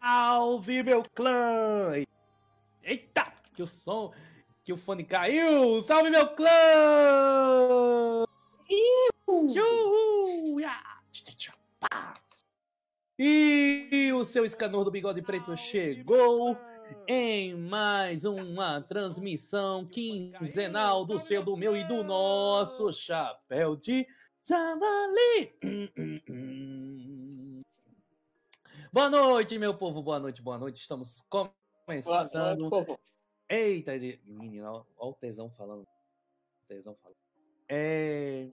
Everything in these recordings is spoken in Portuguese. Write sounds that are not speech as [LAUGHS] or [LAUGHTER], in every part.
Salve, meu clã! Eita, que o som, que o fone caiu! Salve, meu clã! E o seu escanor do bigode preto chegou em mais uma transmissão quinzenal do seu, do meu e do nosso chapéu de javali. [CLEARS THROAT] Boa noite, meu povo. Boa noite, boa noite. Estamos começando. Boa noite, Eita, menino, olha o tesão falando. tesão falando. É...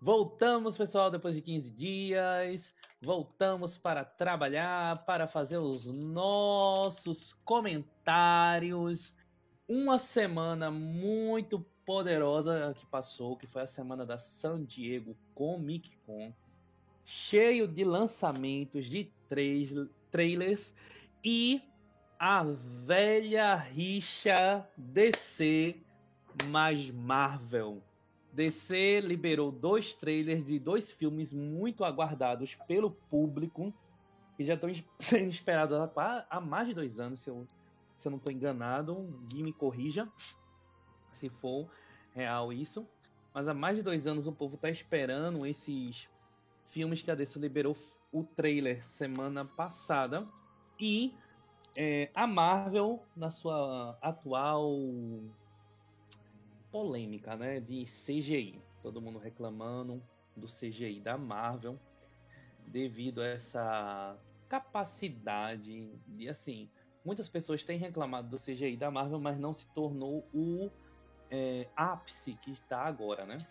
Voltamos, pessoal, depois de 15 dias. Voltamos para trabalhar, para fazer os nossos comentários. Uma semana muito poderosa que passou, que foi a semana da San Diego Comic Con cheio de lançamentos de trailers e a velha rixa DC mais Marvel. DC liberou dois trailers de dois filmes muito aguardados pelo público que já estão [LAUGHS] sendo esperados há mais de dois anos, se eu, se eu não estou enganado. Gui me corrija se for real isso. Mas há mais de dois anos o povo está esperando esses filmes que a DC liberou o trailer semana passada. E é, a Marvel, na sua atual polêmica né, de CGI, todo mundo reclamando do CGI da Marvel, devido a essa capacidade de assim. Muitas pessoas têm reclamado do CGI da Marvel, mas não se tornou o é, ápice que está agora, né?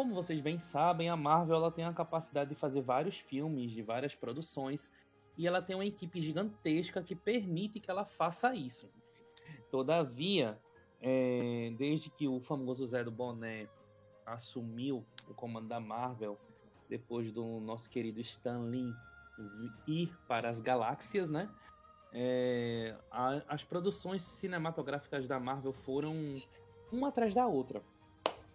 Como vocês bem sabem, a Marvel ela tem a capacidade de fazer vários filmes, de várias produções, e ela tem uma equipe gigantesca que permite que ela faça isso. Todavia, é, desde que o famoso Zé do Boné assumiu o comando da Marvel, depois do nosso querido Stan Lee ir para as galáxias, né? É, a, as produções cinematográficas da Marvel foram uma atrás da outra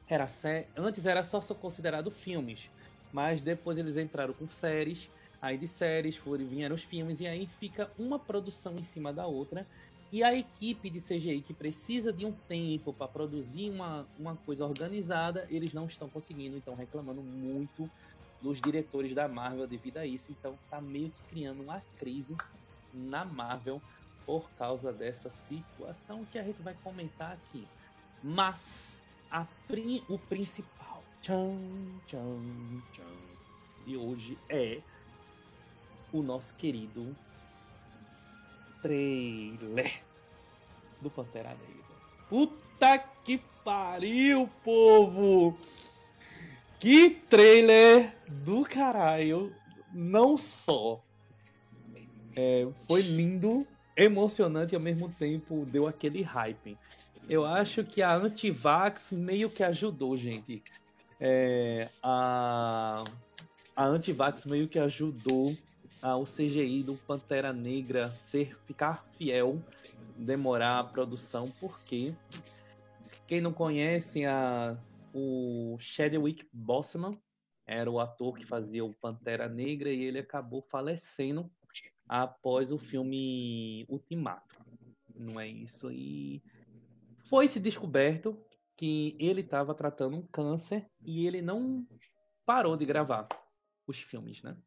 era sé... antes era só considerado filmes, mas depois eles entraram com séries, aí de séries foram vieram os filmes e aí fica uma produção em cima da outra. E a equipe de CGI que precisa de um tempo para produzir uma, uma coisa organizada, eles não estão conseguindo, então reclamando muito dos diretores da Marvel devido a isso. Então tá meio que criando uma crise na Marvel por causa dessa situação que a gente vai comentar aqui. Mas pri, o principal tchan, tchan, tchan, de hoje é o nosso querido trailer do Pantera Negra. Puta que pariu, povo! Que trailer do caralho! Não só é, foi lindo, emocionante e ao mesmo tempo deu aquele hype. Eu acho que a Antivax meio que ajudou, gente. É, a, a Antivax meio que ajudou o CGI do Pantera Negra ser ficar fiel, demorar a produção, porque quem não conhece a, o Chadwick Boseman era o ator que fazia o Pantera Negra e ele acabou falecendo após o filme Ultimato. Não é isso? E foi se descoberto que ele estava tratando um câncer e ele não parou de gravar os filmes, né?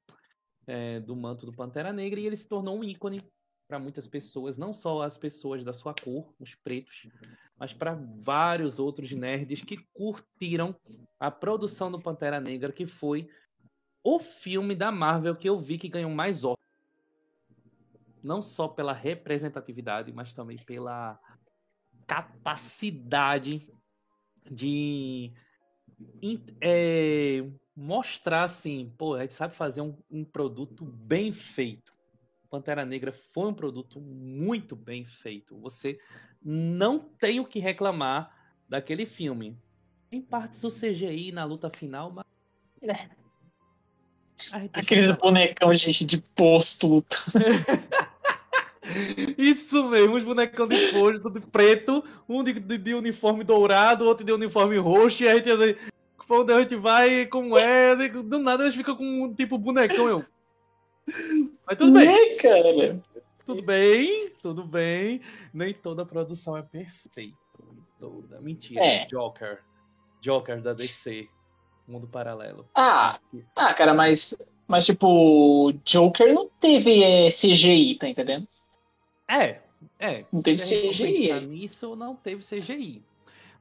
É, do manto do Pantera Negra e ele se tornou um ícone para muitas pessoas, não só as pessoas da sua cor, os pretos, mas para vários outros nerds que curtiram a produção do Pantera Negra, que foi o filme da Marvel que eu vi que ganhou mais Oscar. Não só pela representatividade, mas também pela capacidade de é, mostrar assim, pô, a gente sabe fazer um, um, produto bem feito. Pantera Negra foi um produto muito bem feito. Você não tem o que reclamar daquele filme. Tem partes do CGI na luta final, mas. É. Aqueles bonecão, gente, de posto. [LAUGHS] Isso mesmo, os bonecão de posto, de preto, um de, de, de, uniforme dourado, outro de uniforme roxo, e a gente assim, pra onde a gente vai, como é, do nada eles ficam com tipo bonecão, eu. Mas tudo bem. É, cara. tudo bem, tudo bem. Nem toda produção é perfeita. Toda. Mentira. É. Joker. Joker da DC. Mundo paralelo. Ah, ah cara, mas, mas tipo, Joker não teve é, CGI, tá entendendo? É, é. Não teve CGI. nisso, não teve CGI.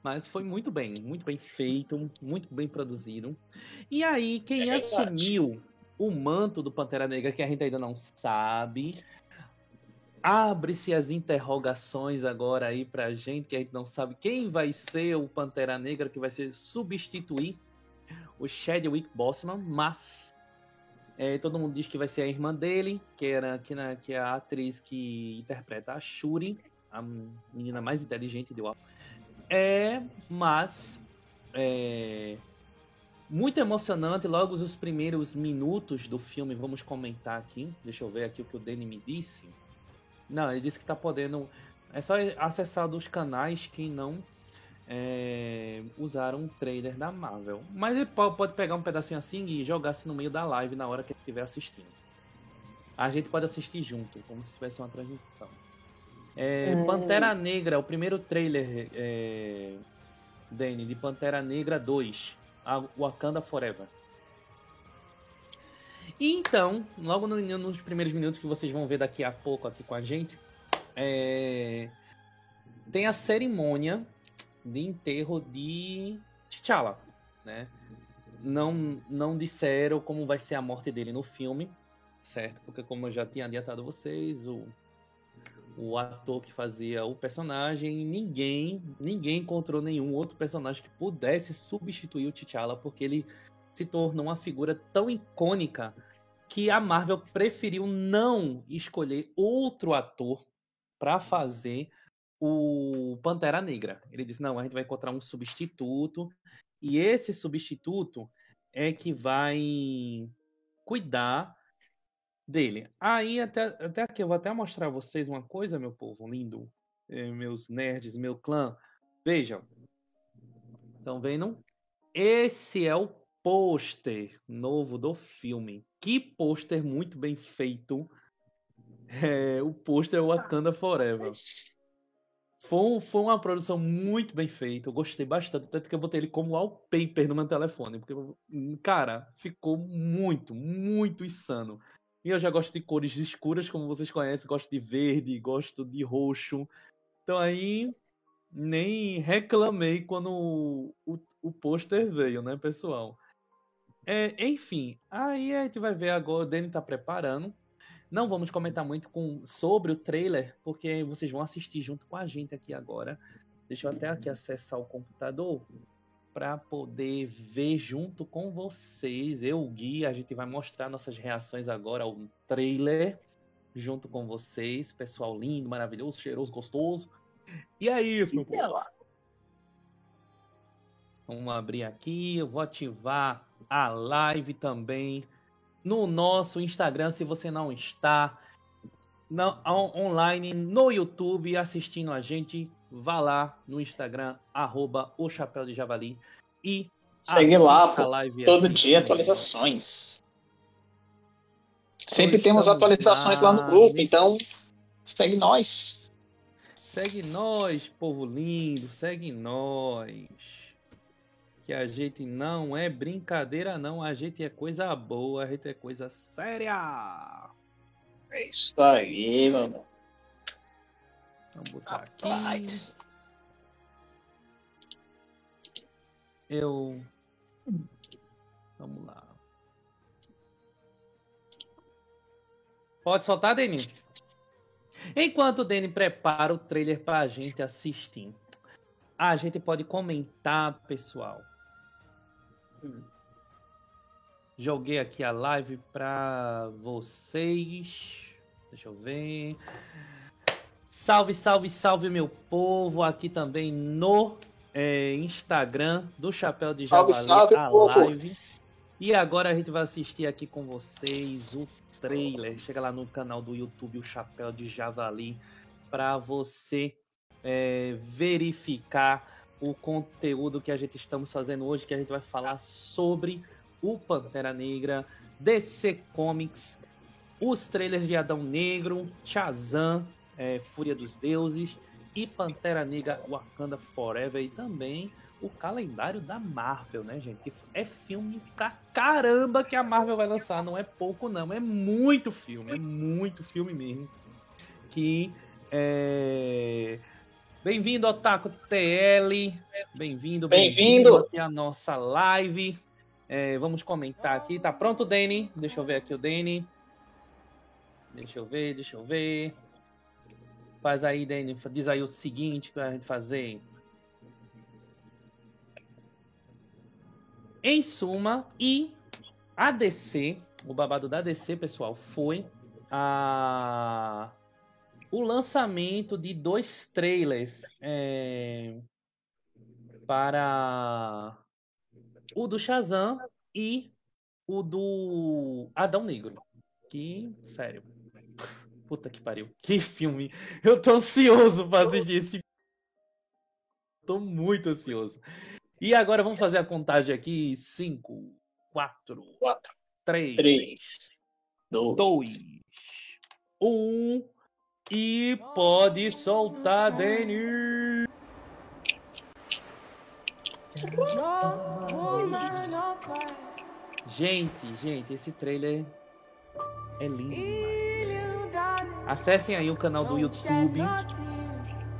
Mas foi muito bem, muito bem feito, muito bem produzido. E aí, quem é assumiu o manto do Pantera Negra, que a gente ainda não sabe, abre-se as interrogações agora aí pra gente, que a gente não sabe quem vai ser o Pantera Negra que vai ser substituir o Chadwick Boseman, mas é, todo mundo diz que vai ser a irmã dele, que era que, na, que é a atriz que interpreta a Shuri, a menina mais inteligente do É, mas é, muito emocionante. Logo os primeiros minutos do filme, vamos comentar aqui. Deixa eu ver aqui o que o Danny me disse. Não, ele disse que tá podendo. É só acessar dos canais que não é, usaram um trailer da Marvel. Mas ele pode pegar um pedacinho assim e jogar assim no meio da live na hora que ele estiver assistindo. A gente pode assistir junto, como se tivesse uma transmissão. É, hum. Pantera Negra, o primeiro trailer, é, Danny, de Pantera Negra 2, a Wakanda Forever. E então, logo no, nos primeiros minutos que vocês vão ver daqui a pouco aqui com a gente, é... tem a cerimônia de enterro de T'Challa, né? Não, não disseram como vai ser a morte dele no filme, certo? Porque como eu já tinha adiantado vocês, o, o ator que fazia o personagem, ninguém, ninguém encontrou nenhum outro personagem que pudesse substituir o T'Challa, porque ele se tornou uma figura tão icônica que a Marvel preferiu não escolher outro ator para fazer o Pantera Negra. Ele disse: não, a gente vai encontrar um substituto, e esse substituto é que vai cuidar dele. Aí, até, até aqui, eu vou até mostrar a vocês uma coisa, meu povo lindo, eh, meus nerds, meu clã. Vejam. Estão vendo? Esse é o pôster novo do filme. Que pôster muito bem feito. É, o pôster é Wakanda Forever. Foi, foi uma produção muito bem feita. Eu gostei bastante. Tanto que eu botei ele como wallpaper no meu telefone. Porque, cara, ficou muito, muito insano. E eu já gosto de cores escuras, como vocês conhecem. Gosto de verde, gosto de roxo. Então aí, nem reclamei quando o, o, o pôster veio, né, pessoal? É, enfim, aí a gente vai ver agora. O Danny tá preparando. Não vamos comentar muito com, sobre o trailer, porque vocês vão assistir junto com a gente aqui agora. Deixa eu até aqui acessar o computador para poder ver junto com vocês. Eu, o Gui, a gente vai mostrar nossas reações agora ao trailer junto com vocês. Pessoal lindo, maravilhoso, cheiroso, gostoso. E é isso, meu povo. Vamos abrir aqui, eu vou ativar a live também no nosso Instagram, se você não está online no YouTube assistindo a gente, vá lá no Instagram, arroba o Chapéu de Javali e segue lá, pô, todo dia atualizações. Sempre temos atualizações lá no grupo, então segue nós. Segue nós, povo lindo, segue nós que a gente não é brincadeira, não. A gente é coisa boa, a gente é coisa séria. É isso aí, mano. Vamos botar aqui. Eu. Vamos lá. Pode soltar, Deni? Enquanto o Deni prepara o trailer pra gente assistir, a gente pode comentar, pessoal. Joguei aqui a live para vocês. Deixa eu ver. Salve, salve, salve, meu povo. Aqui também no é, Instagram do Chapéu de Javali, salve, salve, a povo. live. E agora a gente vai assistir aqui com vocês o trailer. Chega lá no canal do YouTube, o Chapéu de Javali, para você é, verificar o conteúdo que a gente estamos fazendo hoje, que a gente vai falar sobre o Pantera Negra, DC Comics, os trailers de Adão Negro, Shazam, é, Fúria dos Deuses e Pantera Negra Wakanda Forever e também o calendário da Marvel, né, gente? É filme pra caramba que a Marvel vai lançar, não é pouco não, é muito filme, é muito filme mesmo. Que é... Bem-vindo, Otaku TL. Bem-vindo, bem-vindo aqui à nossa live. É, vamos comentar aqui. Tá pronto, Dani? Deixa eu ver aqui o Dani. Deixa eu ver, deixa eu ver. Faz aí, Dani. Diz aí o seguinte pra gente fazer. Em suma, e a DC, o babado da DC, pessoal, foi a o lançamento de dois trailers é, para o do Shazam e o do Adão Negro. Que, sério. Puta que pariu. Que filme. Eu tô ansioso pra assistir esse Tô muito ansioso. E agora vamos fazer a contagem aqui. 5, 4, 3, 2, 1. E pode soltar, Danny. Gente, gente, esse trailer é lindo. Acessem aí o canal do YouTube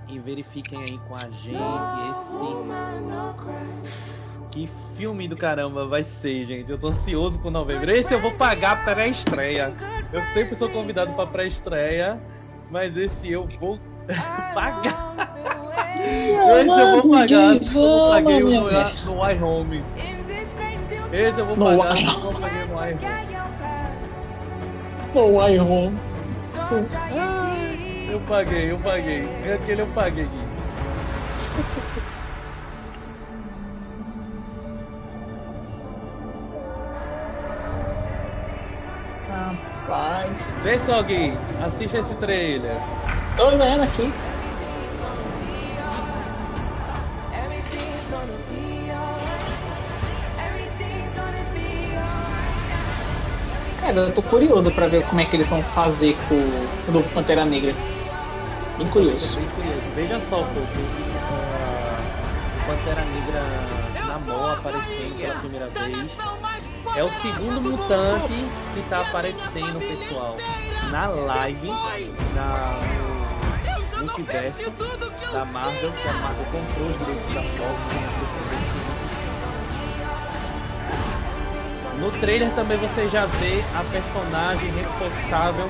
e verifiquem aí com a gente esse que filme do caramba vai ser, gente. Eu tô ansioso pro novembro. Esse eu vou pagar pré-estreia. Eu sempre sou convidado para pré-estreia mas esse eu vou [LAUGHS] pagar. esse eu vou pagar, eu paguei no, no iHome. Esse eu vou pagar, assim eu paguei no iHome. No iHome. Ah, eu paguei, eu paguei. Aquele eu paguei. Rapaz. [LAUGHS] Vê só, Gui. Assista esse trailer. Tô vendo aqui. Cara, eu tô curioso pra ver como é que eles vão fazer com o novo Pantera Negra. Bem curioso. Bem curioso. Veja só, pô. Uh, Pantera Negra Namor aparecendo pela primeira vez. É o segundo mutante que tá aparecendo, pessoal, na live, na, no multiverso da Marvel, que a Marvel comprou os direitos da Fox No trailer também você já vê a personagem responsável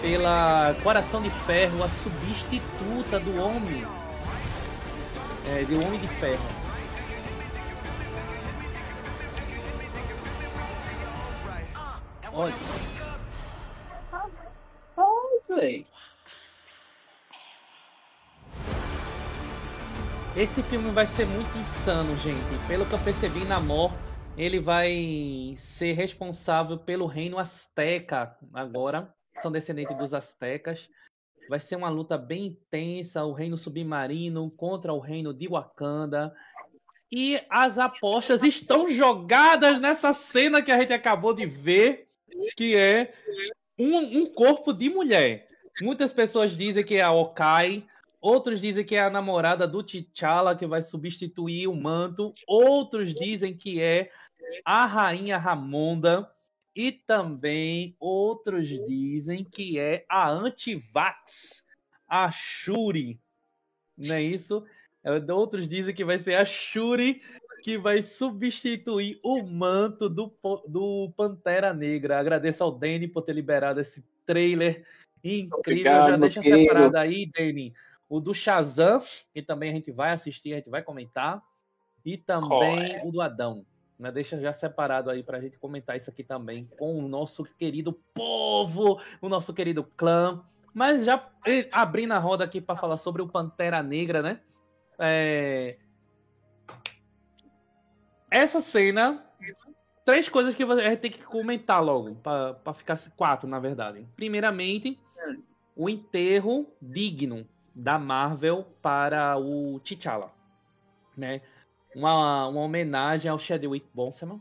pela Coração de Ferro, a substituta do Homem, é, do Homem de Ferro. Olha. Rapaz, velho. Esse filme vai ser muito insano, gente. Pelo que eu percebi, Namor, ele vai ser responsável pelo reino Azteca agora. São descendentes dos Aztecas. Vai ser uma luta bem intensa, o reino submarino contra o reino de Wakanda. E as apostas estão jogadas nessa cena que a gente acabou de ver que é um, um corpo de mulher. Muitas pessoas dizem que é a Okai, outros dizem que é a namorada do T'Challa que vai substituir o manto, outros dizem que é a rainha Ramonda e também outros dizem que é a Antivax, a Shuri. Não é isso? Outros dizem que vai ser a Shuri que vai substituir o manto do, do Pantera Negra. Agradeço ao Danny por ter liberado esse trailer incrível. Obrigado, Já deixa querido. separado aí, Danny, o do Shazam, que também a gente vai assistir, a gente vai comentar, e também o do Adão. Né? Deixa já separado aí para a gente comentar isso aqui também com o nosso querido povo, o nosso querido clã. Mas já abrindo a roda aqui para falar sobre o Pantera Negra, né? É, essa cena. Três coisas que gente tem que comentar logo, para ficar quatro, na verdade. Primeiramente, o enterro digno da Marvel para o T'Challa, né? Uma, uma homenagem ao Chadwick Boseman,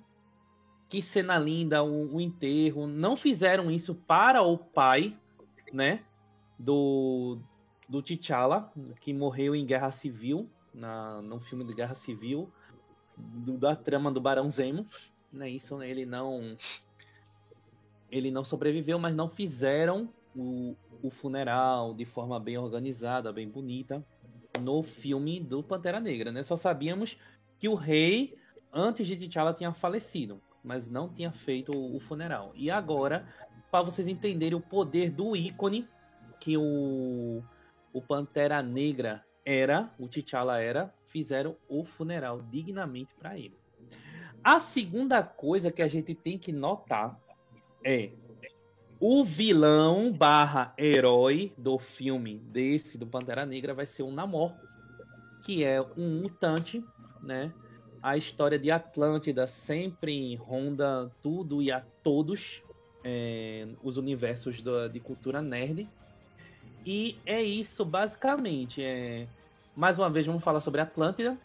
que cena linda, o, o enterro. Não fizeram isso para o pai, né? Do, do T'Challa, que morreu em Guerra Civil, na, num filme de Guerra Civil, do, da trama do Barão Zemo. Né, isso ele não. Ele não sobreviveu, mas não fizeram o, o funeral de forma bem organizada, bem bonita, no filme do Pantera Negra. Né? Só sabíamos que o rei, antes de T'Challa, tinha falecido, mas não tinha feito o funeral. E agora, para vocês entenderem o poder do ícone que o, o Pantera Negra era, o T'Challa era, fizeram o funeral dignamente para ele. A segunda coisa que a gente tem que notar é o vilão barra herói do filme desse, do Pantera Negra, vai ser o Namor, que é um mutante, né? A história de Atlântida sempre ronda tudo e a todos é, os universos de cultura nerd. E é isso, basicamente. É... Mais uma vez, vamos falar sobre Atlântida.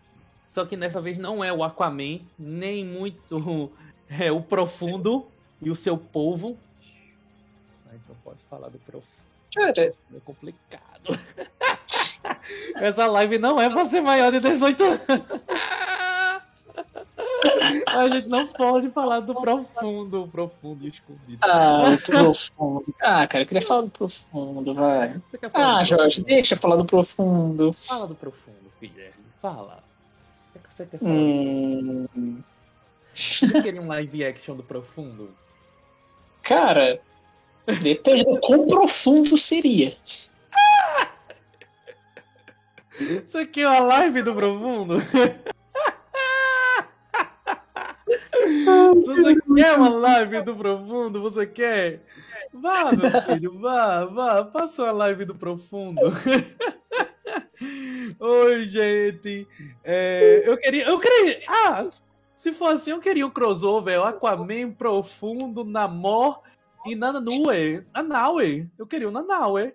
Só que dessa vez não é o Aquaman, nem muito [LAUGHS] é, o Profundo e o seu povo. Então pode falar do Profundo. É complicado. [LAUGHS] Essa live não é pra ser maior de 18 anos. [LAUGHS] A gente não pode falar do profundo, profundo e escondido. Ah, o profundo. Ah, cara, eu queria falar do profundo, vai. Ah, Jorge, profundo? deixa eu falar do profundo. Fala do profundo, Guilherme. Fala. O que você quer falar? Hum... Você queria um live action do profundo? Cara, depende do quão profundo seria. Isso aqui é uma live do profundo? [LAUGHS] Você quer uma live do profundo? Você quer? Vá, meu filho, vá, vá, faça uma live do profundo. [LAUGHS] Oi, gente. É, eu queria. Eu queria. Ah, se for assim, eu queria um crossover. Aquaman profundo, Namor e Nanue. Nanaue. Eu queria o Nanaue.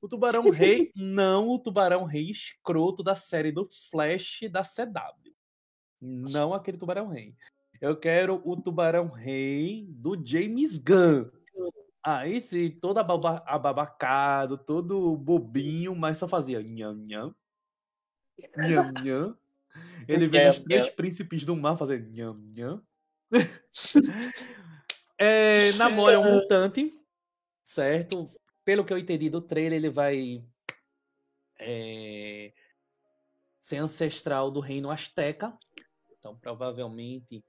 O Tubarão Rei, não o Tubarão Rei escroto da série do Flash da CW. Não aquele Tubarão Rei. Eu quero o Tubarão Rei do James Gunn. Aí sim, todo ababacado, todo bobinho, mas só fazia nham nham. Nham nham. Ele vê os três príncipes do mar fazer nham nham. [LAUGHS] é, namora é um mutante, certo? Pelo que eu entendi do trailer, ele vai é, ser ancestral do reino Azteca. Então, provavelmente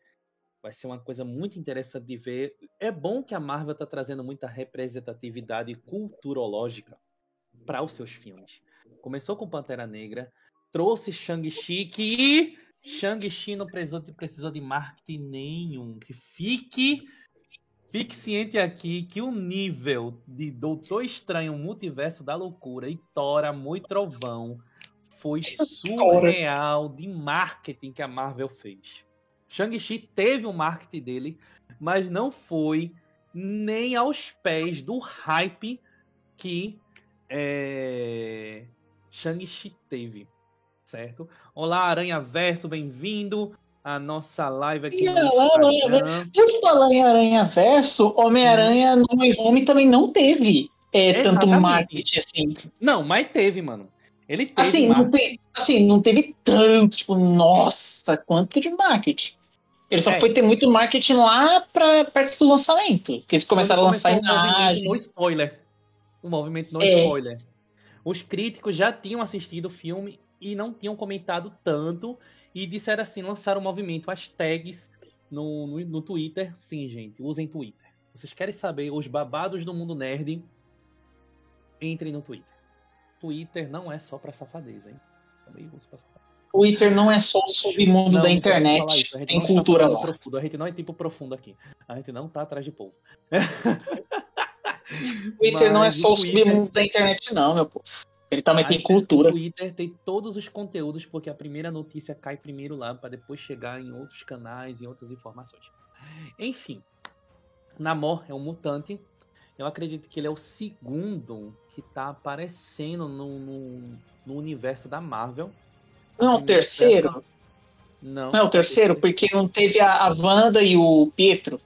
Vai ser uma coisa muito interessante de ver. É bom que a Marvel está trazendo muita representatividade culturológica para os seus filmes. Começou com Pantera Negra, trouxe Shang-Chi, que Shang-Chi não precisou de, precisou de marketing nenhum. Que fique, fique ciente aqui que o nível de Doutor Estranho, Multiverso da Loucura e Thor, Amor e Trovão foi surreal de marketing que a Marvel fez. Shang-Chi teve o um marketing dele, mas não foi nem aos pés do hype que é, Shang-Chi teve, certo? Olá, Aranha Verso, bem-vindo à nossa live aqui e no Instagram. Por falar em Aranha Verso, Homem-Aranha hum. no Home também não teve é, tanto marketing assim. Não, mas teve, mano. Ele teve. Assim, não, teve, assim, não teve tanto, tipo, nossa, quanto de marketing. Ele só é. foi ter muito marketing lá pra perto do lançamento. Que eles começaram a lançar um movimento no spoiler. Um movimento no é. spoiler. Os críticos já tinham assistido o filme e não tinham comentado tanto. E disseram assim, lançaram o movimento, as tags no, no, no Twitter. Sim, gente, usem Twitter. Vocês querem saber os babados do mundo nerd? Entrem no Twitter. Twitter não é só pra safadeza, hein? Também uso pra safadeza. Twitter não é só o submundo não, da internet, tem cultura lá. Profundo. A gente não é tipo profundo aqui. A gente não tá atrás de povo. [LAUGHS] Twitter Mas não é só o Twitter... submundo da internet, não, meu povo. Ele também tem cultura. O Twitter tem todos os conteúdos, porque a primeira notícia cai primeiro lá, para depois chegar em outros canais, em outras informações. Enfim, Namor é um mutante. Eu acredito que ele é o segundo que tá aparecendo no, no, no universo da Marvel. Não, o terceiro. Não. Não é o terceiro, porque não teve a, a Wanda e o Pietro.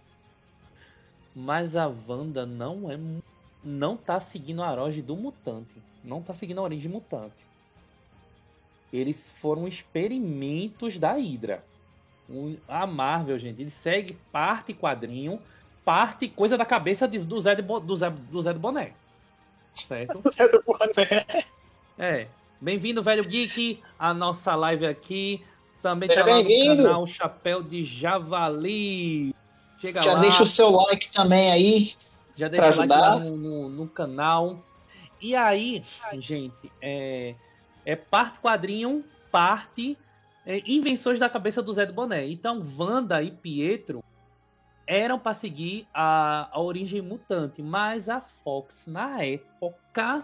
Mas a Wanda não é. Não tá seguindo a origem do mutante. Não tá seguindo a origem mutante. Eles foram experimentos da Hydra. A Marvel, gente, ele segue parte quadrinho, parte coisa da cabeça do Zé, de, do Zé, do Zé do Boné. Certo? [LAUGHS] Zé do Boné. É. Bem-vindo, velho geek, a nossa live aqui. Também Seja tá lá no canal Chapéu de Javali. Chega Já lá. deixa o seu like também aí. Já deixa o like lá no, no, no, canal. E aí, gente, é, é parte quadrinho, parte é, invenções da cabeça do Zé do Boné. Então, Wanda e Pietro eram para seguir a, a origem mutante, mas a Fox na época,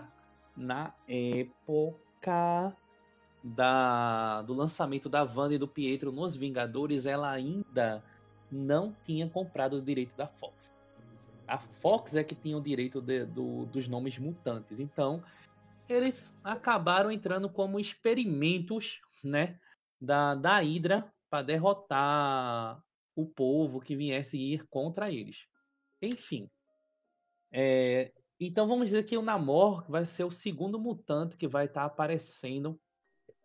na época da, do lançamento da Wanda e do Pietro nos Vingadores, ela ainda não tinha comprado o direito da Fox. A Fox é que tinha o direito de, do, dos nomes mutantes. Então, eles acabaram entrando como experimentos né, da, da Hydra para derrotar o povo que viesse ir contra eles. Enfim. É, então vamos dizer que o Namor vai ser o segundo mutante que vai estar tá aparecendo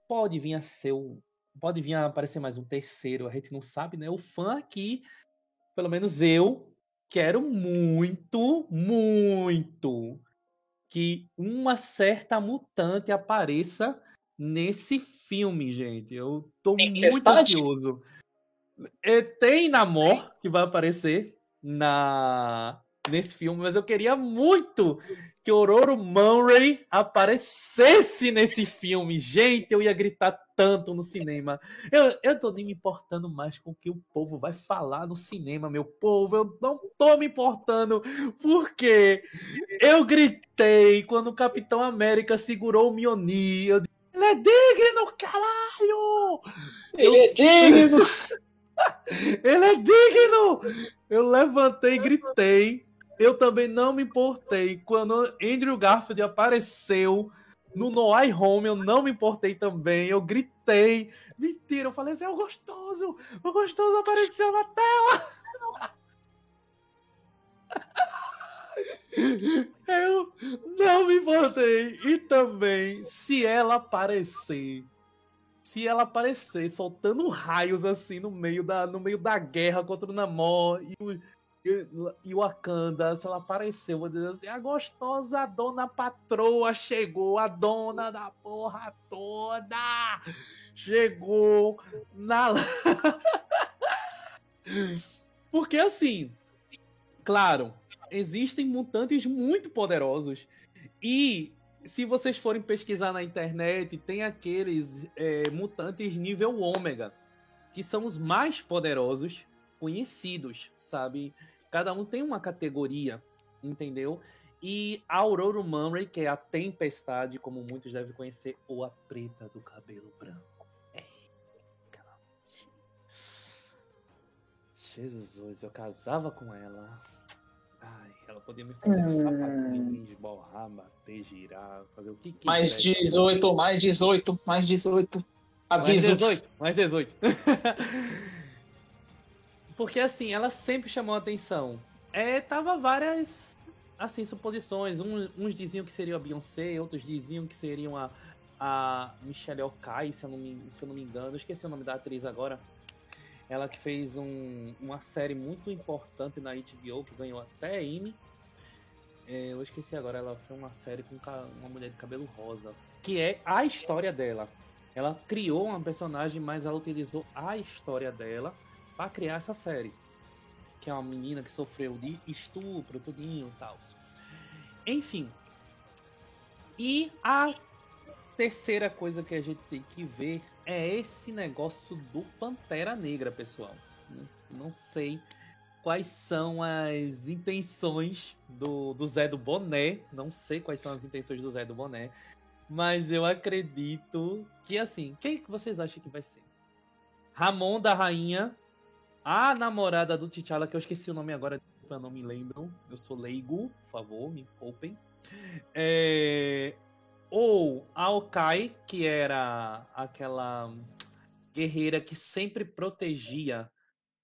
pode vir a ser o. Pode vir a aparecer mais um terceiro, a gente não sabe, né? O fã aqui, pelo menos eu, quero muito, muito que uma certa mutante apareça nesse filme, gente. Eu tô muito ansioso. E tem Namor que vai aparecer na nesse filme, mas eu queria muito que Ororo Murray aparecesse nesse filme. Gente, eu ia gritar tanto no cinema. Eu, eu tô nem me importando mais com o que o povo vai falar no cinema, meu povo. Eu não tô me importando porque eu gritei quando o Capitão América segurou o Mjolnir. Eu disse, ele é digno, caralho! Ele eu... é digno! [LAUGHS] ele é digno! Eu levantei e gritei eu também não me importei quando Andrew Garfield apareceu no No Way Home, eu não me importei também. Eu gritei. Mentira, eu falei assim: é o gostoso! O gostoso apareceu na tela! [LAUGHS] Eu não me importei. E também, se ela aparecer, se ela aparecer soltando raios assim no meio da, no meio da guerra contra o Namor e o e, o Wakanda, se ela apareceu, vou dizer assim, a gostosa dona patroa chegou, a dona da porra toda chegou na. [LAUGHS] Porque assim, claro, existem mutantes muito poderosos e se vocês forem pesquisar na internet, tem aqueles é, mutantes nível ômega, que são os mais poderosos conhecidos, sabe? Cada um tem uma categoria, entendeu? E a Aurora Murray, que é a tempestade, como muitos devem conhecer, ou a preta do cabelo branco. É. Jesus, eu casava com ela. Ai, ela podia me fazer hum. sapatinho, esborrar, bater, girar, fazer o que quiser. Mais 18, mais 18, mais 18. Aviso. Mais 18, mais 18. [LAUGHS] Porque assim, ela sempre chamou atenção. É, tava várias assim suposições. Um, uns diziam que seria a Beyoncé, outros diziam que seriam a, a Michelle Okai, se eu, não me, se eu não me engano. Eu esqueci o nome da atriz agora. Ela que fez um, uma série muito importante na HBO, que ganhou até Emmy. É, eu esqueci agora, ela foi uma série com uma mulher de cabelo rosa. Que é a história dela. Ela criou uma personagem, mas ela utilizou a história dela para criar essa série. Que é uma menina que sofreu de estupro, tudinho e tal. Enfim. E a terceira coisa que a gente tem que ver é esse negócio do Pantera Negra, pessoal. Não sei quais são as intenções do, do Zé do Boné. Não sei quais são as intenções do Zé do Boné. Mas eu acredito que, assim, quem que vocês acham que vai ser? Ramon da Rainha a namorada do T'Challa, que eu esqueci o nome agora, eu não me lembro. Eu sou leigo, por favor, me poupem. É... Ou a Okai, que era aquela guerreira que sempre protegia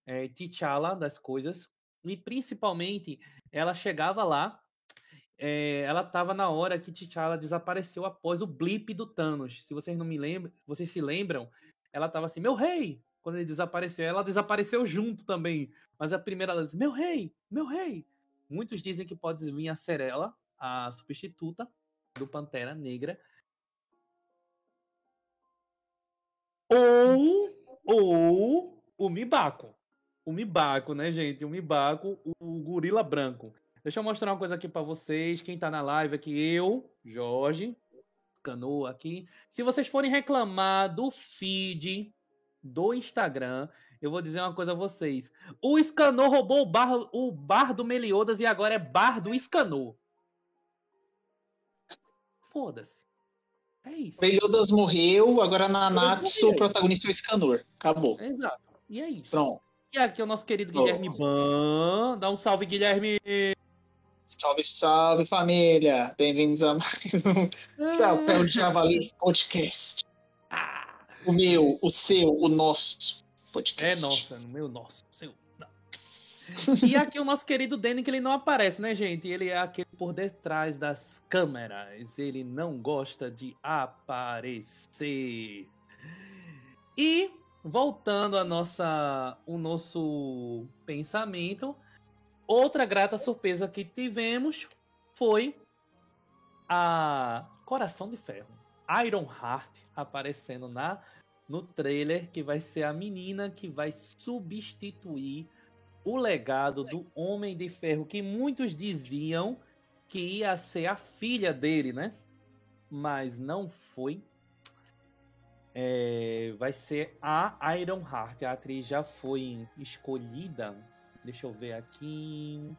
é, T'Challa das coisas. E principalmente, ela chegava lá, é, ela estava na hora que T'Challa desapareceu após o blip do Thanos. Se vocês não me lembram, vocês se lembram, ela estava assim, meu rei! Quando ele desapareceu, ela desapareceu junto também. Mas a primeira ela disse, meu rei, meu rei! Muitos dizem que pode vir a ser ela, a substituta do Pantera Negra. Ou, ou o Mibako. O Mibako, né, gente? O Mibako, o gorila branco. Deixa eu mostrar uma coisa aqui para vocês. Quem tá na live aqui, eu, Jorge, Canoa aqui. Se vocês forem reclamar do feed do Instagram, eu vou dizer uma coisa a vocês. O Scanor roubou o bar, o bar do Meliodas e agora é bar do Scanor. Foda-se. É isso. Meliodas morreu, agora na Natsu o protagonista é o Scanor. Acabou. Exato. E é isso. Pronto. E aqui é o nosso querido Guilherme. Ban. Dá um salve, Guilherme. Salve, salve, família. Bem-vindos a mais um ah. Chapéu de Javali Podcast. O meu, o seu, o nosso podcast. É nossa, o meu, nosso, seu. E aqui o nosso querido Danny, que ele não aparece, né, gente? Ele é aquele por detrás das câmeras. Ele não gosta de aparecer. E voltando a nossa, o nosso pensamento, outra grata surpresa que tivemos foi a Coração de Ferro, Iron Heart aparecendo na no trailer que vai ser a menina que vai substituir o legado do Homem de Ferro que muitos diziam que ia ser a filha dele, né? Mas não foi é, vai ser a Iron Heart. A atriz já foi escolhida. Deixa eu ver aqui.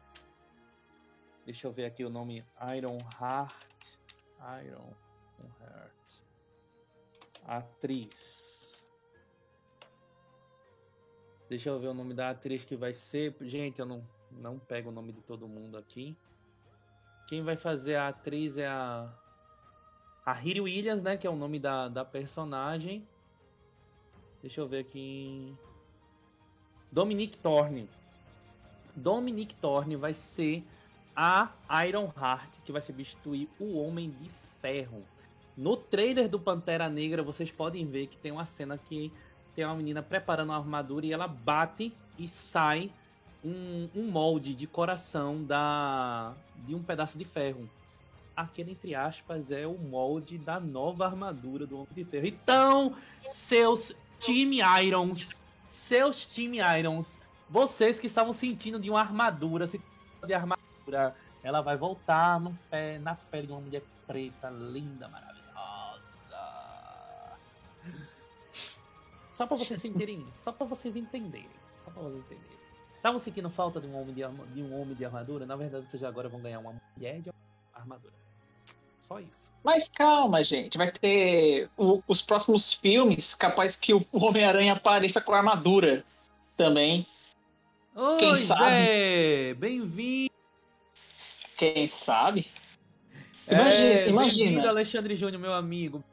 Deixa eu ver aqui o nome Iron Heart. Atriz. Deixa eu ver o nome da atriz que vai ser. Gente, eu não, não pego o nome de todo mundo aqui. Quem vai fazer a atriz é a a Riri Williams, né? Que é o nome da, da personagem. Deixa eu ver aqui. Dominique Thorne. Dominique Thorne vai ser a Iron Heart, que vai substituir o Homem de Ferro. No trailer do Pantera Negra, vocês podem ver que tem uma cena que tem uma menina preparando uma armadura e ela bate e sai um, um molde de coração da de um pedaço de ferro aquele, entre aspas, é o molde da nova armadura do Homem de Ferro. Então, seus time Irons, seus time Irons, vocês que estavam sentindo de uma armadura, se de armadura, ela vai voltar no pé, na pele de uma mulher preta, linda, maravilhosa. Só para vocês sentirem, só para vocês entenderem, só para vocês entenderem. Estavam sentindo falta de um homem de, de um homem de armadura? Na verdade, vocês agora vão ganhar uma mulher de armadura. Só isso. Mas calma, gente. Vai ter o, os próximos filmes, capaz que o Homem-Aranha apareça com armadura também. Oi, Quem sabe? Bem-vindo! Quem sabe? Imagina, é, imagina. Bem-vindo, Alexandre Júnior, meu amigo.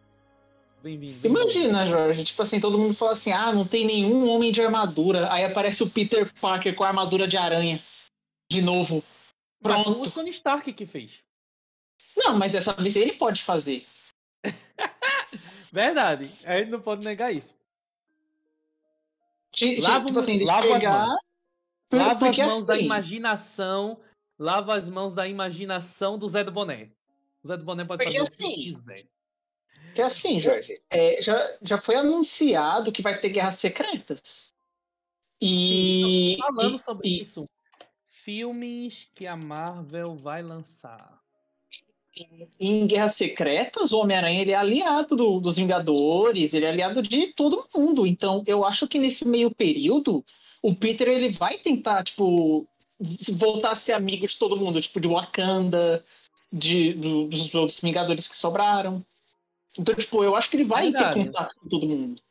Bem-vindo. Bem imagina, Jorge. Tipo assim, todo mundo fala assim: ah, não tem nenhum homem de armadura. Aí aparece o Peter Parker com a armadura de aranha. De novo. Pronto. Mas o Tony Stark que fez. Não, mas dessa vez ele pode fazer. [LAUGHS] Verdade. A gente não pode negar isso. lava, tipo assim, lava pegar... as mãos. Lava as mãos assim... da imaginação. Lava as mãos da imaginação do Zé do Boné. O Zé do Boné pode porque fazer assim, o que assim, quiser. Que assim, Jorge, é, já, já foi anunciado que vai ter guerras secretas. E. Sim, falando e, sobre e... isso. Filmes que a Marvel vai lançar em Guerras Secretas, o Homem-Aranha ele é aliado do, dos Vingadores, ele é aliado de todo mundo. Então, eu acho que nesse meio período, o Peter ele vai tentar, tipo, voltar a ser amigo de todo mundo, tipo, de Wakanda, de, do, dos outros Vingadores que sobraram. Então, tipo, eu acho que ele vai Verdade. ter contato com todo mundo.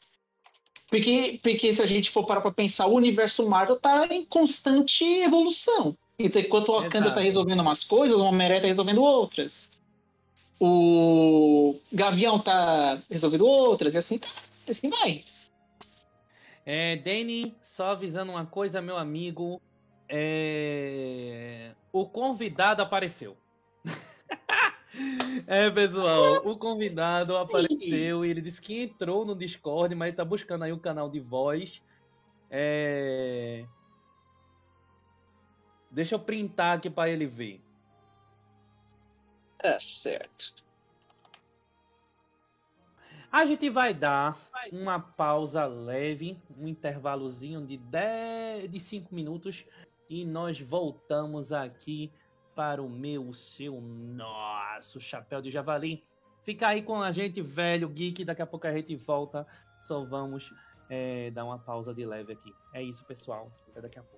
Porque, porque se a gente for parar pra pensar, o universo Marvel tá em constante evolução. Então, enquanto o Wakanda tá resolvendo umas coisas, o Homem-Aranha tá resolvendo outras o Gavião tá resolvendo outras, e assim, tá, assim vai. É, Danny, só avisando uma coisa, meu amigo. É... O convidado apareceu. [LAUGHS] é, pessoal, o convidado apareceu e ele disse que entrou no Discord, mas ele tá buscando aí o um canal de voz. É... Deixa eu printar aqui para ele ver. É certo. A gente vai dar uma pausa leve, um intervalozinho de 10, de 5 minutos e nós voltamos aqui para o meu, o seu, nosso chapéu de javali. Fica aí com a gente, velho geek. Daqui a pouco a gente volta. Só vamos é, dar uma pausa de leve aqui. É isso, pessoal. Até daqui a pouco.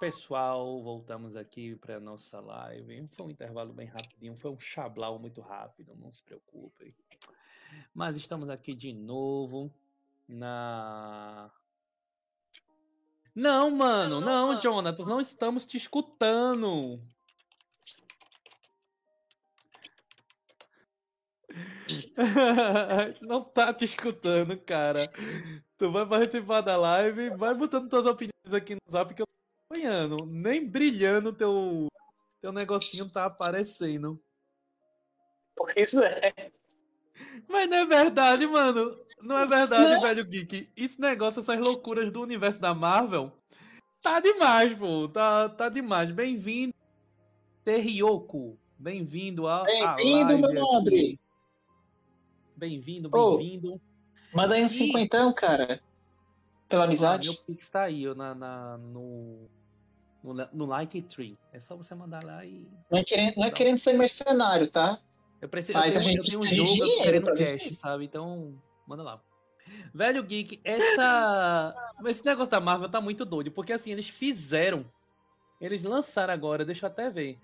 Pessoal, voltamos aqui para nossa live. Foi um intervalo bem rapidinho, foi um chablau muito rápido, não se preocupem. Mas estamos aqui de novo na Não, mano, não, Jonathan, não estamos te escutando. [LAUGHS] não tá te escutando, cara. Tu vai participar da live, vai botando tuas opiniões aqui no zap que eu acompanhando. Nem brilhando teu, teu negocinho tá aparecendo. Pois é. Mas não é verdade, mano. Não é verdade, não. velho geek. Esse negócio, essas loucuras do universo da Marvel, tá demais, pô. Tá, tá demais. Bem-vindo, Terrioco. Bem-vindo a. Bem-vindo, meu nobre. Bem-vindo, bem-vindo. Oh, manda aí um e... cinquentão, cara. Pela amizade. Ah, meu Pix tá aí na, na, no, no, no Tree. É só você mandar lá e. Não é querendo, não é querendo ser mercenário, tá? Eu preciso. Mas eu tenho, a gente eu tenho um jogo, eu querendo cash, sabe? Então, manda lá. Velho Geek, essa. [LAUGHS] Esse negócio da Marvel tá muito doido, porque assim, eles fizeram. Eles lançaram agora, deixa eu até ver.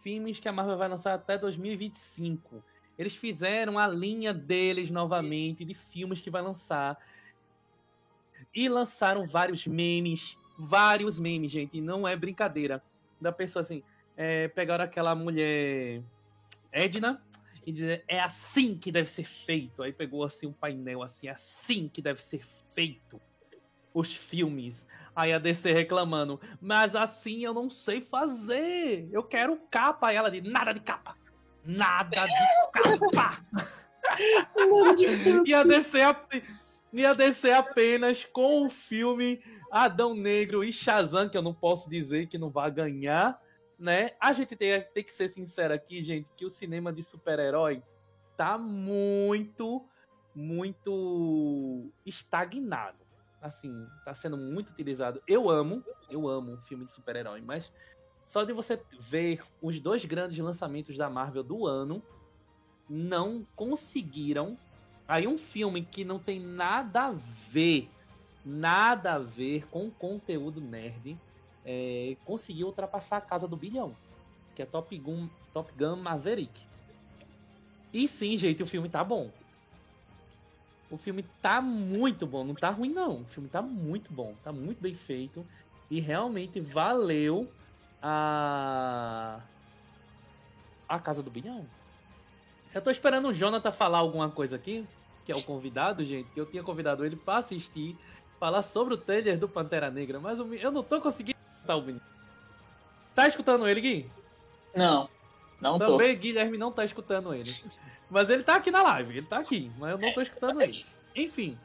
Filmes que a Marvel vai lançar até 2025. Eles fizeram a linha deles novamente, de filmes que vai lançar. E lançaram vários memes vários memes, gente, não é brincadeira. Da pessoa assim, é, pegaram aquela mulher Edna e dizer é assim que deve ser feito. Aí pegou assim um painel assim, é assim que deve ser feito os filmes. Aí a DC reclamando, mas assim eu não sei fazer. Eu quero capa. Aí ela diz, nada de capa. Nada de capa. [LAUGHS] e a DC ia descer apenas com o filme Adão Negro e Shazam, que eu não posso dizer que não vai ganhar, né? A gente tem, tem que ser sincero aqui, gente, que o cinema de super-herói tá muito, muito estagnado. Assim, tá sendo muito utilizado. Eu amo, eu amo um filme de super-herói, mas só de você ver os dois grandes lançamentos da Marvel do ano, não conseguiram Aí um filme que não tem nada a ver, nada a ver com conteúdo nerd, é, conseguiu ultrapassar a casa do bilhão, que é Top Gun, Top Gun Maverick. E sim, gente, o filme tá bom. O filme tá muito bom, não tá ruim não. O filme tá muito bom, tá muito bem feito e realmente valeu a a casa do bilhão. Eu tô esperando o Jonathan falar alguma coisa aqui que é o convidado, gente, que eu tinha convidado ele para assistir, falar sobre o trailer do Pantera Negra, mas eu não tô conseguindo escutar o menino. Tá escutando ele, Gui? Não, não Também tô. Guilherme não tá escutando ele. Mas ele tá aqui na live, ele tá aqui, mas eu não tô escutando ele. Enfim.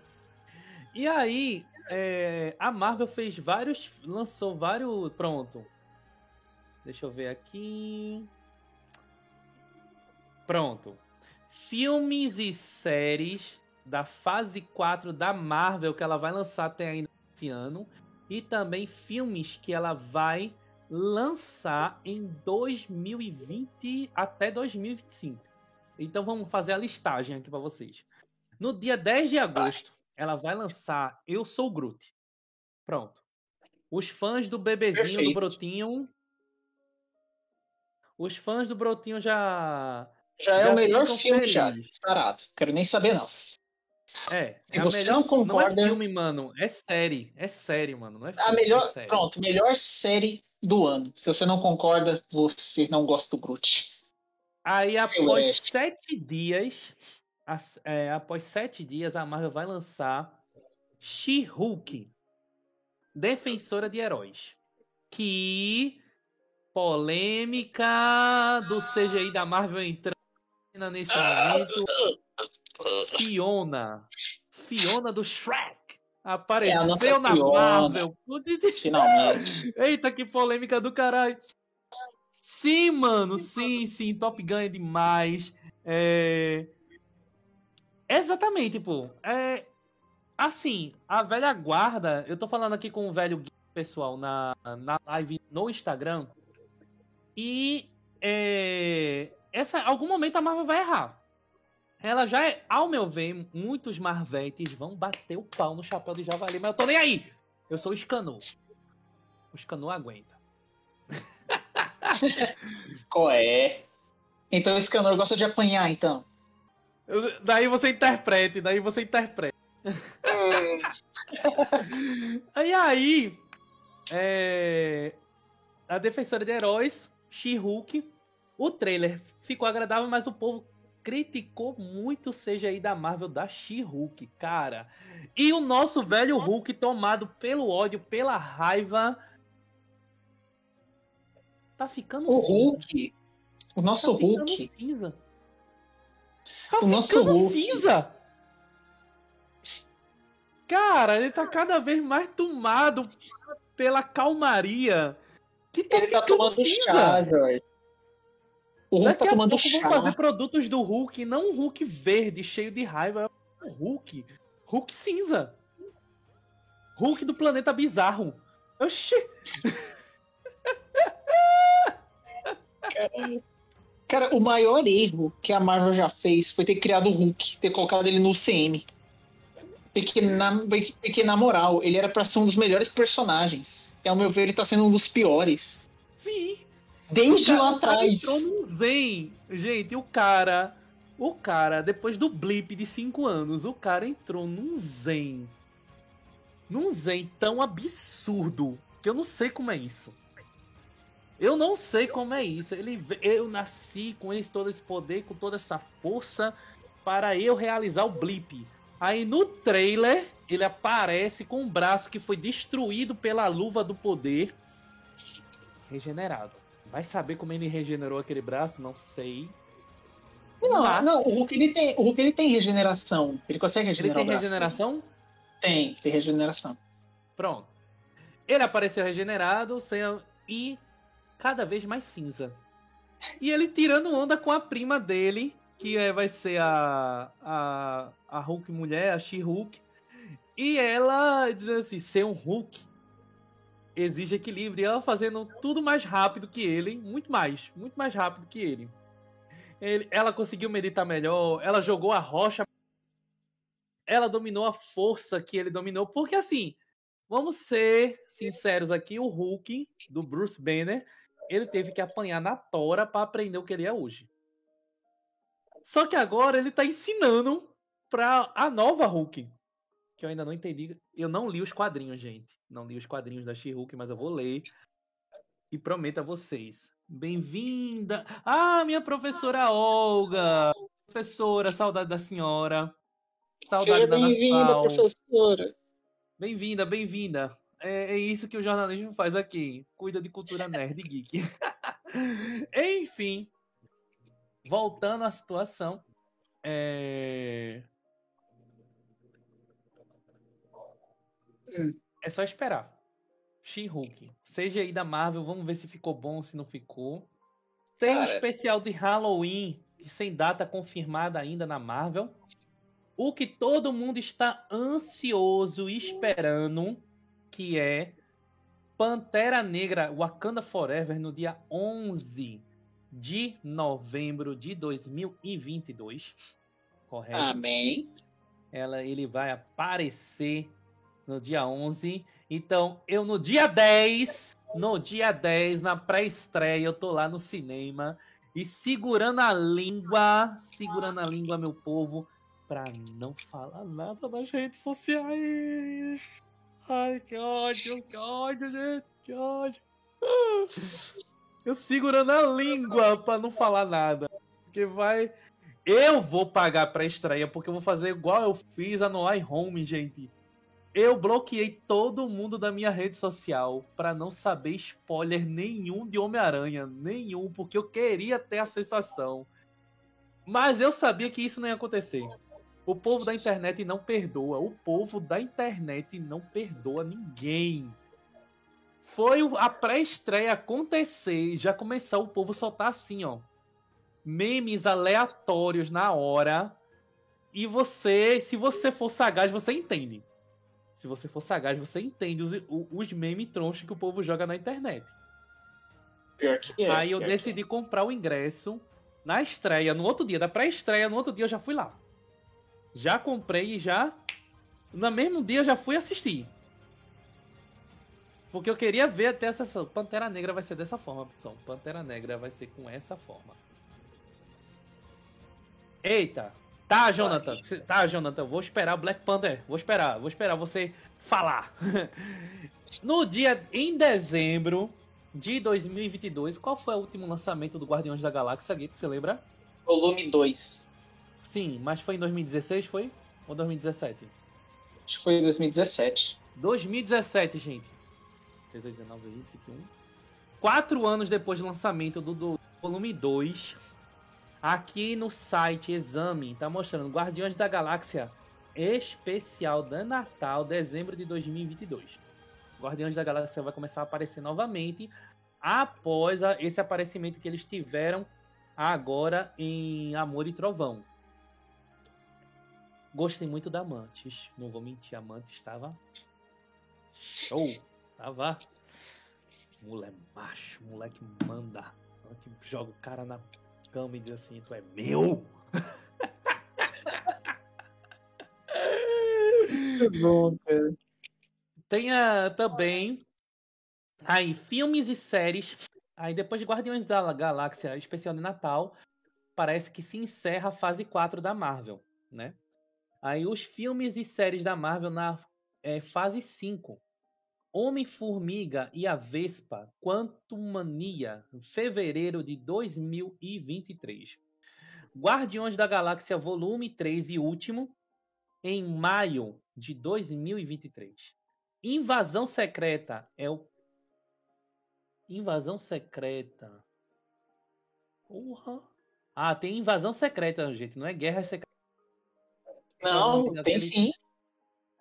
E aí, é, a Marvel fez vários. lançou vários. Pronto. Deixa eu ver aqui. Pronto. Filmes e séries da fase 4 da Marvel que ela vai lançar até ainda esse ano. E também filmes que ela vai lançar em 2020 até 2025. Então vamos fazer a listagem aqui para vocês. No dia 10 de agosto, ela vai lançar Eu Sou Groot. Pronto. Os fãs do bebezinho Perfeito. do Brotinho. Os fãs do Brotinho já. Já, é o melhor filme felizes. já. Parado. Quero nem saber, não. É. Se é você melhor, não concorda. Não é filme, mano. É série. É série, mano. Não é filme, a melhor. É pronto, melhor série do ano. Se você não concorda, você não gosta do Groot. Aí, após sete dias, é, após sete dias, a Marvel vai lançar She-Hulk, Defensora de Heróis. Que polêmica do CGI da Marvel entrando nesse momento. Fiona. Fiona do Shrek. Apareceu é na Fiona. Marvel. Finalmente. Eita, que polêmica do caralho. Sim, mano, sim, sim. Top Gun é demais. É... Exatamente, pô. É... Assim, a velha guarda. Eu tô falando aqui com o velho pessoal na, na live no Instagram. E. É... Essa, algum momento a Marvel vai errar. Ela já é, ao meu ver, muitos Marvetes vão bater o pau no chapéu de javali, mas eu tô nem aí. Eu sou o Scanu. O Scanu aguenta. [LAUGHS] Qual é? Então o Scanor gosta de apanhar, então. Daí você interprete, daí você interprete. [LAUGHS] Hum. e aí, é... a defensora de heróis, She-Hulk, o trailer ficou agradável, mas o povo criticou muito o CGI da Marvel da She-Hulk, cara. E o nosso velho Hulk tomado pelo ódio, pela raiva, tá ficando o cinza. Hulk, o nosso tá Hulk, cinza. Tá o nosso Hulk. cinza. Cara, ele tá cada vez mais tomado pela calmaria. Que tá ele tá tomando cinza. chá, Jorge. O Hulk Daqui tá tomando a pouco chá. vão fazer produtos do Hulk, não um Hulk verde, cheio de raiva. É um Hulk. Hulk cinza. Hulk do planeta bizarro. Oxi! Cara, [LAUGHS] cara, o maior erro que a Marvel já fez foi ter criado o Hulk, ter colocado ele no CM. Porque na, porque na moral, ele era pra ser um dos melhores personagens. E ao meu ver, ele tá sendo um dos piores. Sim. Desde lá atrás. entrou num zen. Gente, o cara. O cara, depois do blip de 5 anos, o cara entrou num zen. Num zen tão absurdo. Que eu não sei como é isso. Eu não sei como é isso. Ele, eu nasci com esse, todo esse poder, com toda essa força para eu realizar o blip. Aí no trailer ele aparece com um braço que foi destruído pela luva do poder, regenerado. Vai saber como ele regenerou aquele braço? Não sei. Não, Mas... não o, Hulk, ele tem, o Hulk ele tem regeneração. Ele consegue regenerar. Ele tem regeneração? Tem, tem regeneração. Pronto. Ele apareceu regenerado sem, e cada vez mais cinza. E ele tirando onda com a prima dele, que é, vai ser a, a, a Hulk mulher, a She-Hulk. E ela dizendo assim: ser um Hulk exige equilíbrio. E ela fazendo tudo mais rápido que ele, muito mais, muito mais rápido que ele. ele ela conseguiu meditar melhor, ela jogou a rocha. Ela dominou a força que ele dominou, porque assim, vamos ser sinceros aqui, o Hulk do Bruce Banner ele teve que apanhar na tora para aprender o que ele é hoje. Só que agora ele tá ensinando pra a nova Hulk. Que eu ainda não entendi. Eu não li os quadrinhos, gente. Não li os quadrinhos da She-Hulk, mas eu vou ler. E prometo a vocês. Bem-vinda! Ah, minha professora Olga! Professora, saudade da senhora. Saudade Seja da Bem-vinda, professora. Bem-vinda, bem-vinda. É, é, isso que o jornalismo faz aqui. Cuida de cultura nerd geek. [LAUGHS] Enfim, voltando à situação. É... Hum. É só esperar. She-Hulk. CGI da Marvel, vamos ver se ficou bom, se não ficou. Tem um Cara. especial de Halloween, sem data confirmada ainda na Marvel. O que todo mundo está ansioso esperando, que é Pantera Negra Wakanda Forever no dia 11 de novembro de 2022. Correto? Amém. ela ele vai aparecer no dia 11. Então, eu no dia 10, no dia 10, na pré-estreia, eu tô lá no cinema e segurando a língua, segurando a língua, meu povo, pra não falar nada nas redes sociais. Ai, que ódio, que ódio, gente, que ódio. Eu segurando a língua pra não falar nada. Porque vai. Eu vou pagar pra estreia, porque eu vou fazer igual eu fiz a No Home, gente. Eu bloqueei todo mundo da minha rede social pra não saber spoiler nenhum de Homem-Aranha, nenhum, porque eu queria ter a sensação. Mas eu sabia que isso não ia acontecer. O povo da internet não perdoa. O povo da internet não perdoa ninguém. Foi a pré-estreia acontecer, já começar o povo soltar assim, ó. Memes aleatórios na hora. E você, se você for sagaz, você entende. Se você for sagaz, você entende os, os memes tronchos que o povo joga na internet. Pior que é. Aí eu decidi comprar o ingresso na estreia, no outro dia, da pré-estreia, no outro dia eu já fui lá. Já comprei e já. No mesmo dia eu já fui assistir. Porque eu queria ver até essa. Pantera Negra vai ser dessa forma, pessoal. Pantera Negra vai ser com essa forma. Eita! Tá, Jonathan. Tá, Jonathan. Vou esperar Black Panther. Vou esperar. Vou esperar você falar. [LAUGHS] no dia. Em dezembro de 2022, qual foi o último lançamento do Guardiões da Galáxia, Gui? Você lembra? Volume 2. Sim, mas foi em 2016, foi? Ou 2017? Acho que foi em 2017. 2017, gente. 18, 19, 20, 21. Quatro anos depois do lançamento do, do volume 2, aqui no site Exame, tá mostrando Guardiões da Galáxia especial de Natal, dezembro de 2022. Guardiões da Galáxia vai começar a aparecer novamente após esse aparecimento que eles tiveram agora em Amor e Trovão. Gostei muito da Mantis, não vou mentir, a Mantis estava show, tava moleque macho, moleque manda, joga o cara na cama e diz assim, tu é meu. Muito bom, cara. Tenha também aí filmes e séries. Aí depois de Guardiões da Galáxia especial de Natal, parece que se encerra a fase 4 da Marvel, né? Aí os filmes e séries da Marvel na é, fase 5. Homem-Formiga e a Vespa, Quantumania, fevereiro de 2023. Guardiões da Galáxia volume 3 e último, em maio de 2023. Invasão Secreta é o. Invasão Secreta. Porra. Ah, tem Invasão Secreta, gente. Não é Guerra Secreta. Não, tem sim.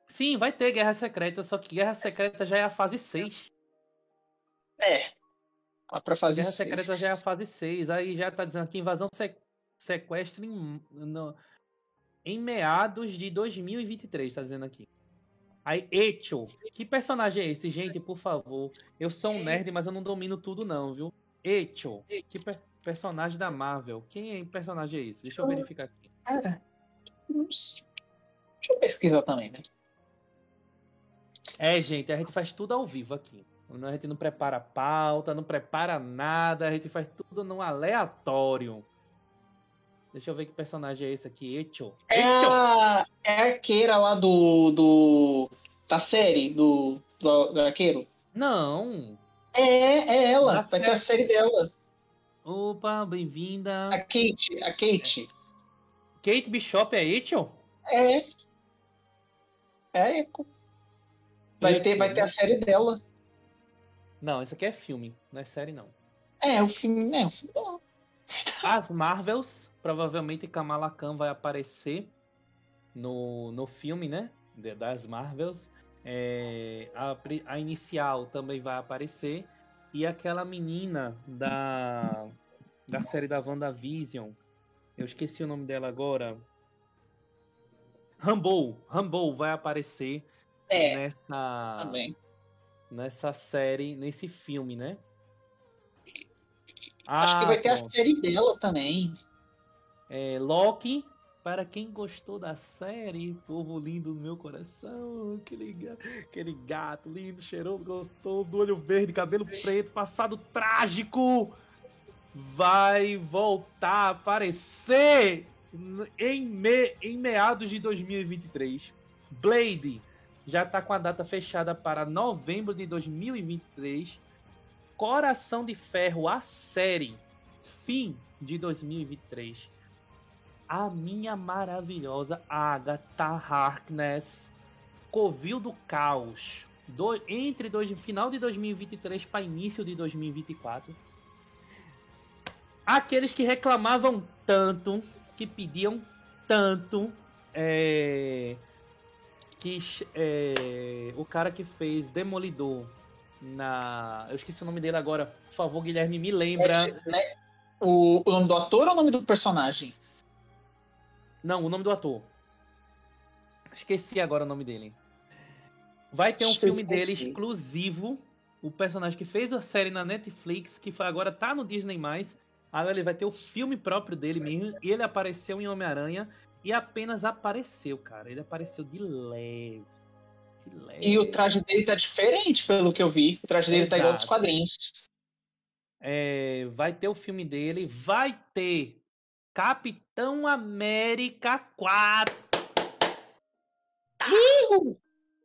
Sim, vai ter Guerra Secreta, só que Guerra Secreta já é a fase 6. É. Lá pra fazer Guerra seis. Secreta já é a fase 6. Aí já tá dizendo aqui Invasão Se- Sequestro em, no- em meados de 2023, tá dizendo aqui. Aí, Echo. Que personagem é esse, gente? Por favor. Eu sou um nerd, mas eu não domino tudo, não, viu? Echo. Que per- personagem da Marvel. Quem é personagem é esse? Deixa eu verificar aqui. Cara. Deixa eu pesquisar também, né? É, gente, a gente faz tudo ao vivo aqui. A gente não prepara pauta, não prepara nada, a gente faz tudo no aleatório. Deixa eu ver que personagem é esse aqui, Echo. É Echo! a, é a arqueira lá do, do. da série, do, do, do arqueiro. Não! É, é ela. Da Vai ter a série dela. Opa, bem-vinda. A Kate, a Kate. Kate Bishop é Echo? É. É. Vai ter, vai ter a né? série dela. Não, isso aqui é filme, não é série não. É, o filme. É, o filme. não. [LAUGHS] As Marvels, provavelmente Kamala Khan vai aparecer no, no filme, né? Das Marvels. É, a, a inicial também vai aparecer. E aquela menina da, da série da WandaVision. Eu esqueci o nome dela agora. Rambo. Rambo vai aparecer É, nessa, também. nessa série, nesse filme, né? Acho que Ah, vai ter a pronto. série dela também. É, Loki, para quem gostou da série, povo lindo do meu coração, aquele, ga- aquele gato lindo, cheiroso, gostoso, do olho verde, cabelo preto, passado trágico, vai voltar a aparecer em, me- em meados de 2023. Blade já está com a data fechada para novembro de 2023. Coração de Ferro, a série, fim de 2023 a minha maravilhosa Agatha Harkness, Covil do Caos, do- entre dois, final de 2023 para início de 2024. Aqueles que reclamavam tanto, que pediam tanto, é, que é, o cara que fez Demolidor na, eu esqueci o nome dele agora. Por favor, Guilherme, me lembra. É, né? O, o nome do ator ou o nome do personagem? Não, o nome do ator. Esqueci agora o nome dele. Vai ter um filme dele exclusivo. O personagem que fez a série na Netflix, que foi- agora tá no Disney+. Agora ele vai ter o filme próprio dele mesmo. E ele apareceu em Homem-Aranha. E apenas apareceu, cara. Ele apareceu de leve. De leve. E o traje dele tá diferente, pelo que eu vi. O traje dele tá igual dos Exato. quadrinhos. É, vai ter o filme dele. Vai ter Capitão América 4.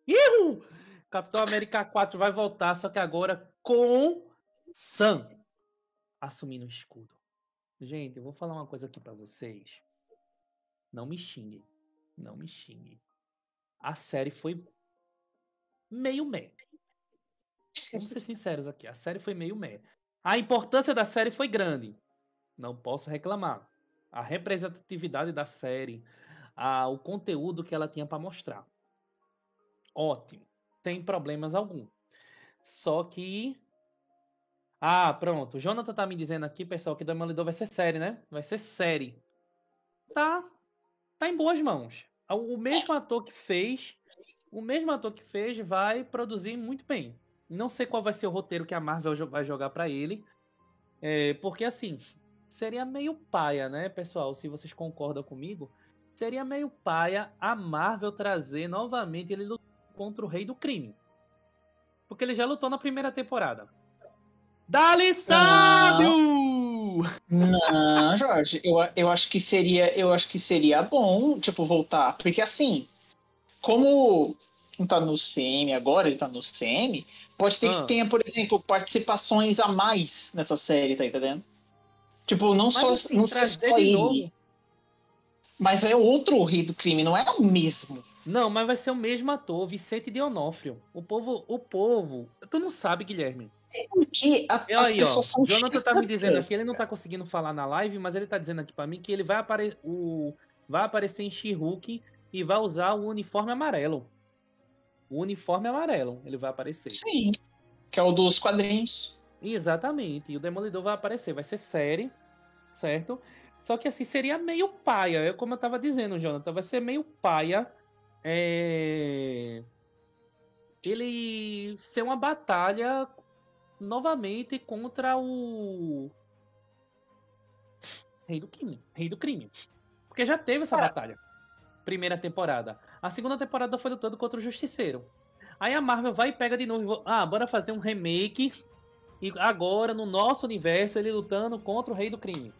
Ihu! Capitão América 4 vai voltar, só que agora com Sam assumindo o escudo. Gente, eu vou falar uma coisa aqui pra vocês. Não me xinguem. Não me xinguem. A série foi meio meh. Vamos ser sinceros aqui. A série foi meio meh. A importância da série foi grande. Não posso reclamar. A representatividade da série, a- o conteúdo que ela tinha pra mostrar. Ótimo. Sem problemas algum. Só que. Ah, pronto. O Jonathan tá me dizendo aqui, pessoal, que Demolidor vai ser série, né? Vai ser série. Tá. Tá em boas mãos. O o mesmo ator que fez. O mesmo ator que fez vai produzir muito bem. Não sei qual vai ser o roteiro que a Marvel vai jogar pra ele. É, porque assim, seria meio paia, né, pessoal? Se vocês concordam comigo, seria meio paia a Marvel trazer novamente ele lutar contra o Rei do Crime. Porque ele já lutou na primeira temporada. Dali sábio! Não, Jorge, eu, eu acho que seria, eu acho que seria bom, tipo, voltar, porque assim, como não tá no CM agora, ele tá no CM, pode ter Ah. que tenha, por exemplo, participações a mais nessa série, tá entendendo? Tipo, não Mas só, assim, não trazer só ele, novo. mas é outro rei do crime, não é o mesmo. Não, mas vai ser o mesmo ator, Vicente de Onofrio. O povo, o povo. Tu não sabe, Guilherme. Porque a, E as aí, ó, são Jonathan tá me dizendo aqui, ele não tá conseguindo falar na live, mas ele tá dizendo aqui pra mim que ele vai, apare o... vai aparecer em She-Hulk e vai usar o uniforme amarelo. O uniforme amarelo, ele vai aparecer. Sim, que é o dos quadrinhos. Exatamente, e o Demolidor vai aparecer, vai ser série, certo? Só que assim, seria meio paia, é como eu tava dizendo, Jonathan, vai ser meio paia é... ele ser uma batalha novamente contra o Rei do Crime, Rei do Crime. Porque já teve essa Cara. batalha. Primeira temporada. A segunda temporada foi lutando contra o Justiceiro. Aí a Marvel vai e pega de novo. vo- Ah, bora fazer um remake. E agora, no nosso universo, ele lutando contra o Rei do Crime.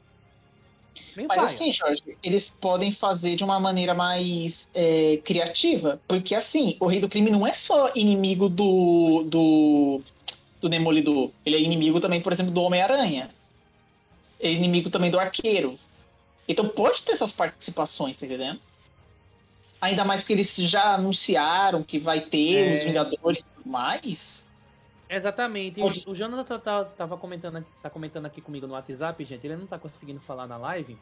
Meio Mas paia. assim, Jorge, eles podem fazer de uma maneira mais é, criativa, porque assim, o Rei do Crime não é só inimigo do, do, do Demolidor. Ele é inimigo também, por exemplo, do Homem-Aranha. É inimigo também do Arqueiro. Então pode ter essas participações, tá entendendo? Ainda mais que eles já anunciaram que vai ter É. os Vingadores e tudo mais. Exatamente. O, o Jonathan tá, tava comentando, tá comentando aqui comigo no WhatsApp, gente. Ele não tá conseguindo falar na live.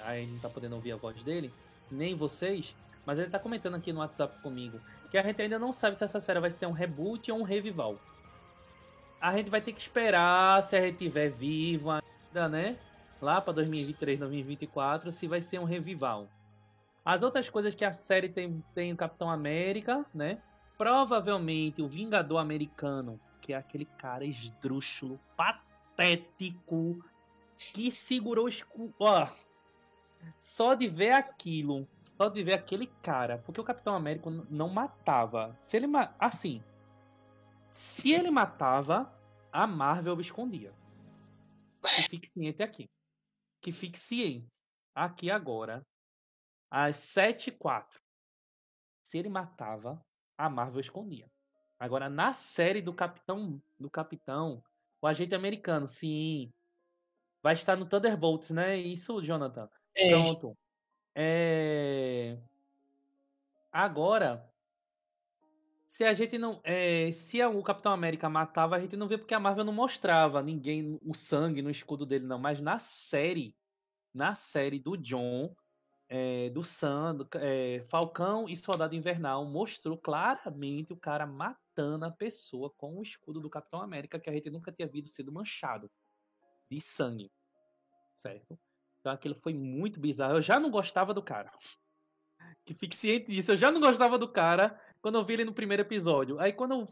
Aí não tá podendo ouvir a voz dele. Nem vocês. Mas ele tá comentando aqui no WhatsApp comigo. Que a gente ainda não sabe se essa série vai ser um reboot ou um revival. A gente vai ter que esperar se a gente tiver vivo ainda, né? Lá pra 2023, 2024, se vai ser um revival. As outras coisas que a série tem, tem o Capitão América, né? Provavelmente o Vingador Americano que é aquele cara esdrúxulo, patético, que segurou o escudo. Ó, só de ver aquilo, só de ver aquele cara, porque o Capitão América não matava. Se ele ma... assim, se ele matava, a Marvel escondia. Que fique ciente aqui. Que fique ciente aqui agora, às 7 e 4. Se ele matava, a Marvel escondia. Agora, na série do Capitão, do Capitão, o agente americano, sim, vai estar no Thunderbolts, né? Isso, Jonathan. É. Pronto. É... Agora, se a gente não, é... se o Capitão América matava, a gente não vê porque a Marvel não mostrava ninguém o sangue no escudo dele não, mas na série, na série do John, é, do Sam, do, é, Falcão e Soldado Invernal mostrou claramente o cara matando a pessoa com o escudo do Capitão América que a gente nunca tinha visto sido manchado de sangue, certo? Então aquilo foi muito bizarro. Eu já não gostava do cara. [LAUGHS] Que fique ciente disso. Eu já não gostava do cara quando eu vi ele no primeiro episódio. Aí quando eu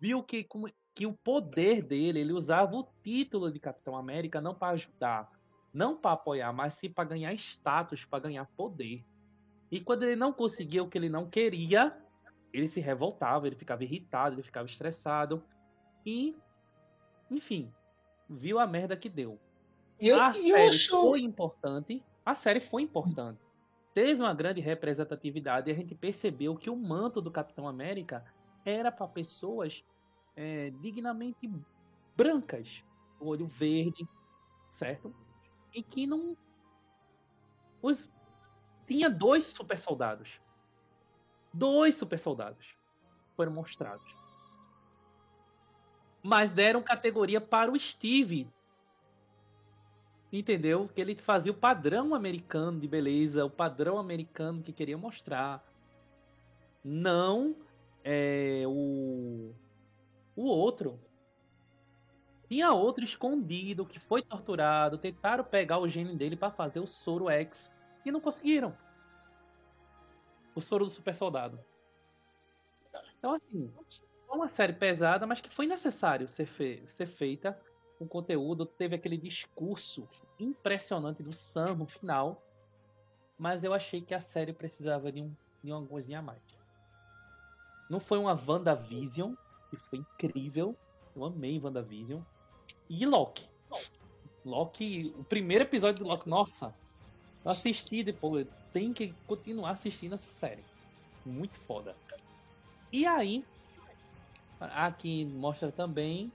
vi que, que o poder dele, ele usava o título de Capitão América não para ajudar, não para apoiar, mas sim para ganhar status, para ganhar poder. E quando ele não conseguia o que ele não queria, ele se revoltava, ele ficava irritado, ele ficava estressado. E, enfim, viu a merda que deu. Eu, a série acho... foi importante. A série foi importante. Teve uma grande representatividade e a gente percebeu que o manto do Capitão América era para pessoas é, dignamente brancas, olho verde, certo? e que não. Os... Tinha dois super soldados. Dois super soldados foram mostrados. Mas deram categoria para o Steve. Entendeu? Que ele fazia o padrão americano de beleza, o padrão americano que queria mostrar. Não é, o, o outro, tinha outro escondido que foi torturado, tentaram pegar o gene dele para fazer o soro X e não conseguiram. O soro do super soldado. Então assim, foi uma série pesada, mas que foi necessário ser, fe ser feita com conteúdo. Teve aquele discurso impressionante do Sam no final, mas eu achei que a série precisava de, um, de uma coisinha a mais. Não foi uma WandaVision, que foi incrível. Eu amei WandaVision e Loki. Loki, o primeiro episódio do Loki, nossa, eu assisti depois, tem que continuar assistindo essa série. Muito foda. E aí, aqui mostra também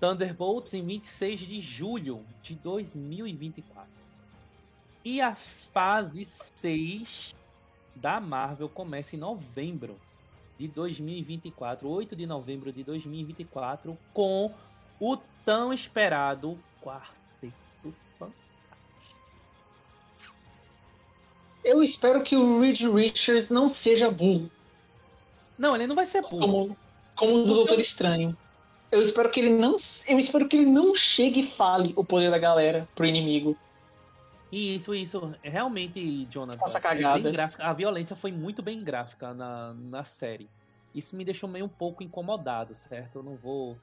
Thunderbolts em 26 de julho de 2024. E a fase 6 da Marvel começa em novembro de 2024, 8 de novembro de 2024, com o tão esperado Quarteto Fantástico. Eu espero que o Reed Richards não seja burro. Não, ele não vai ser burro. Como, como o do Doutor Estranho. Eu espero que ele não. Eu espero que ele não chegue e fale o poder da galera pro inimigo. Isso, isso. Realmente, Jonathan. Faça cagada. É. A violência foi muito bem gráfica na, na série. Isso me deixou meio um pouco incomodado, certo? Eu não vou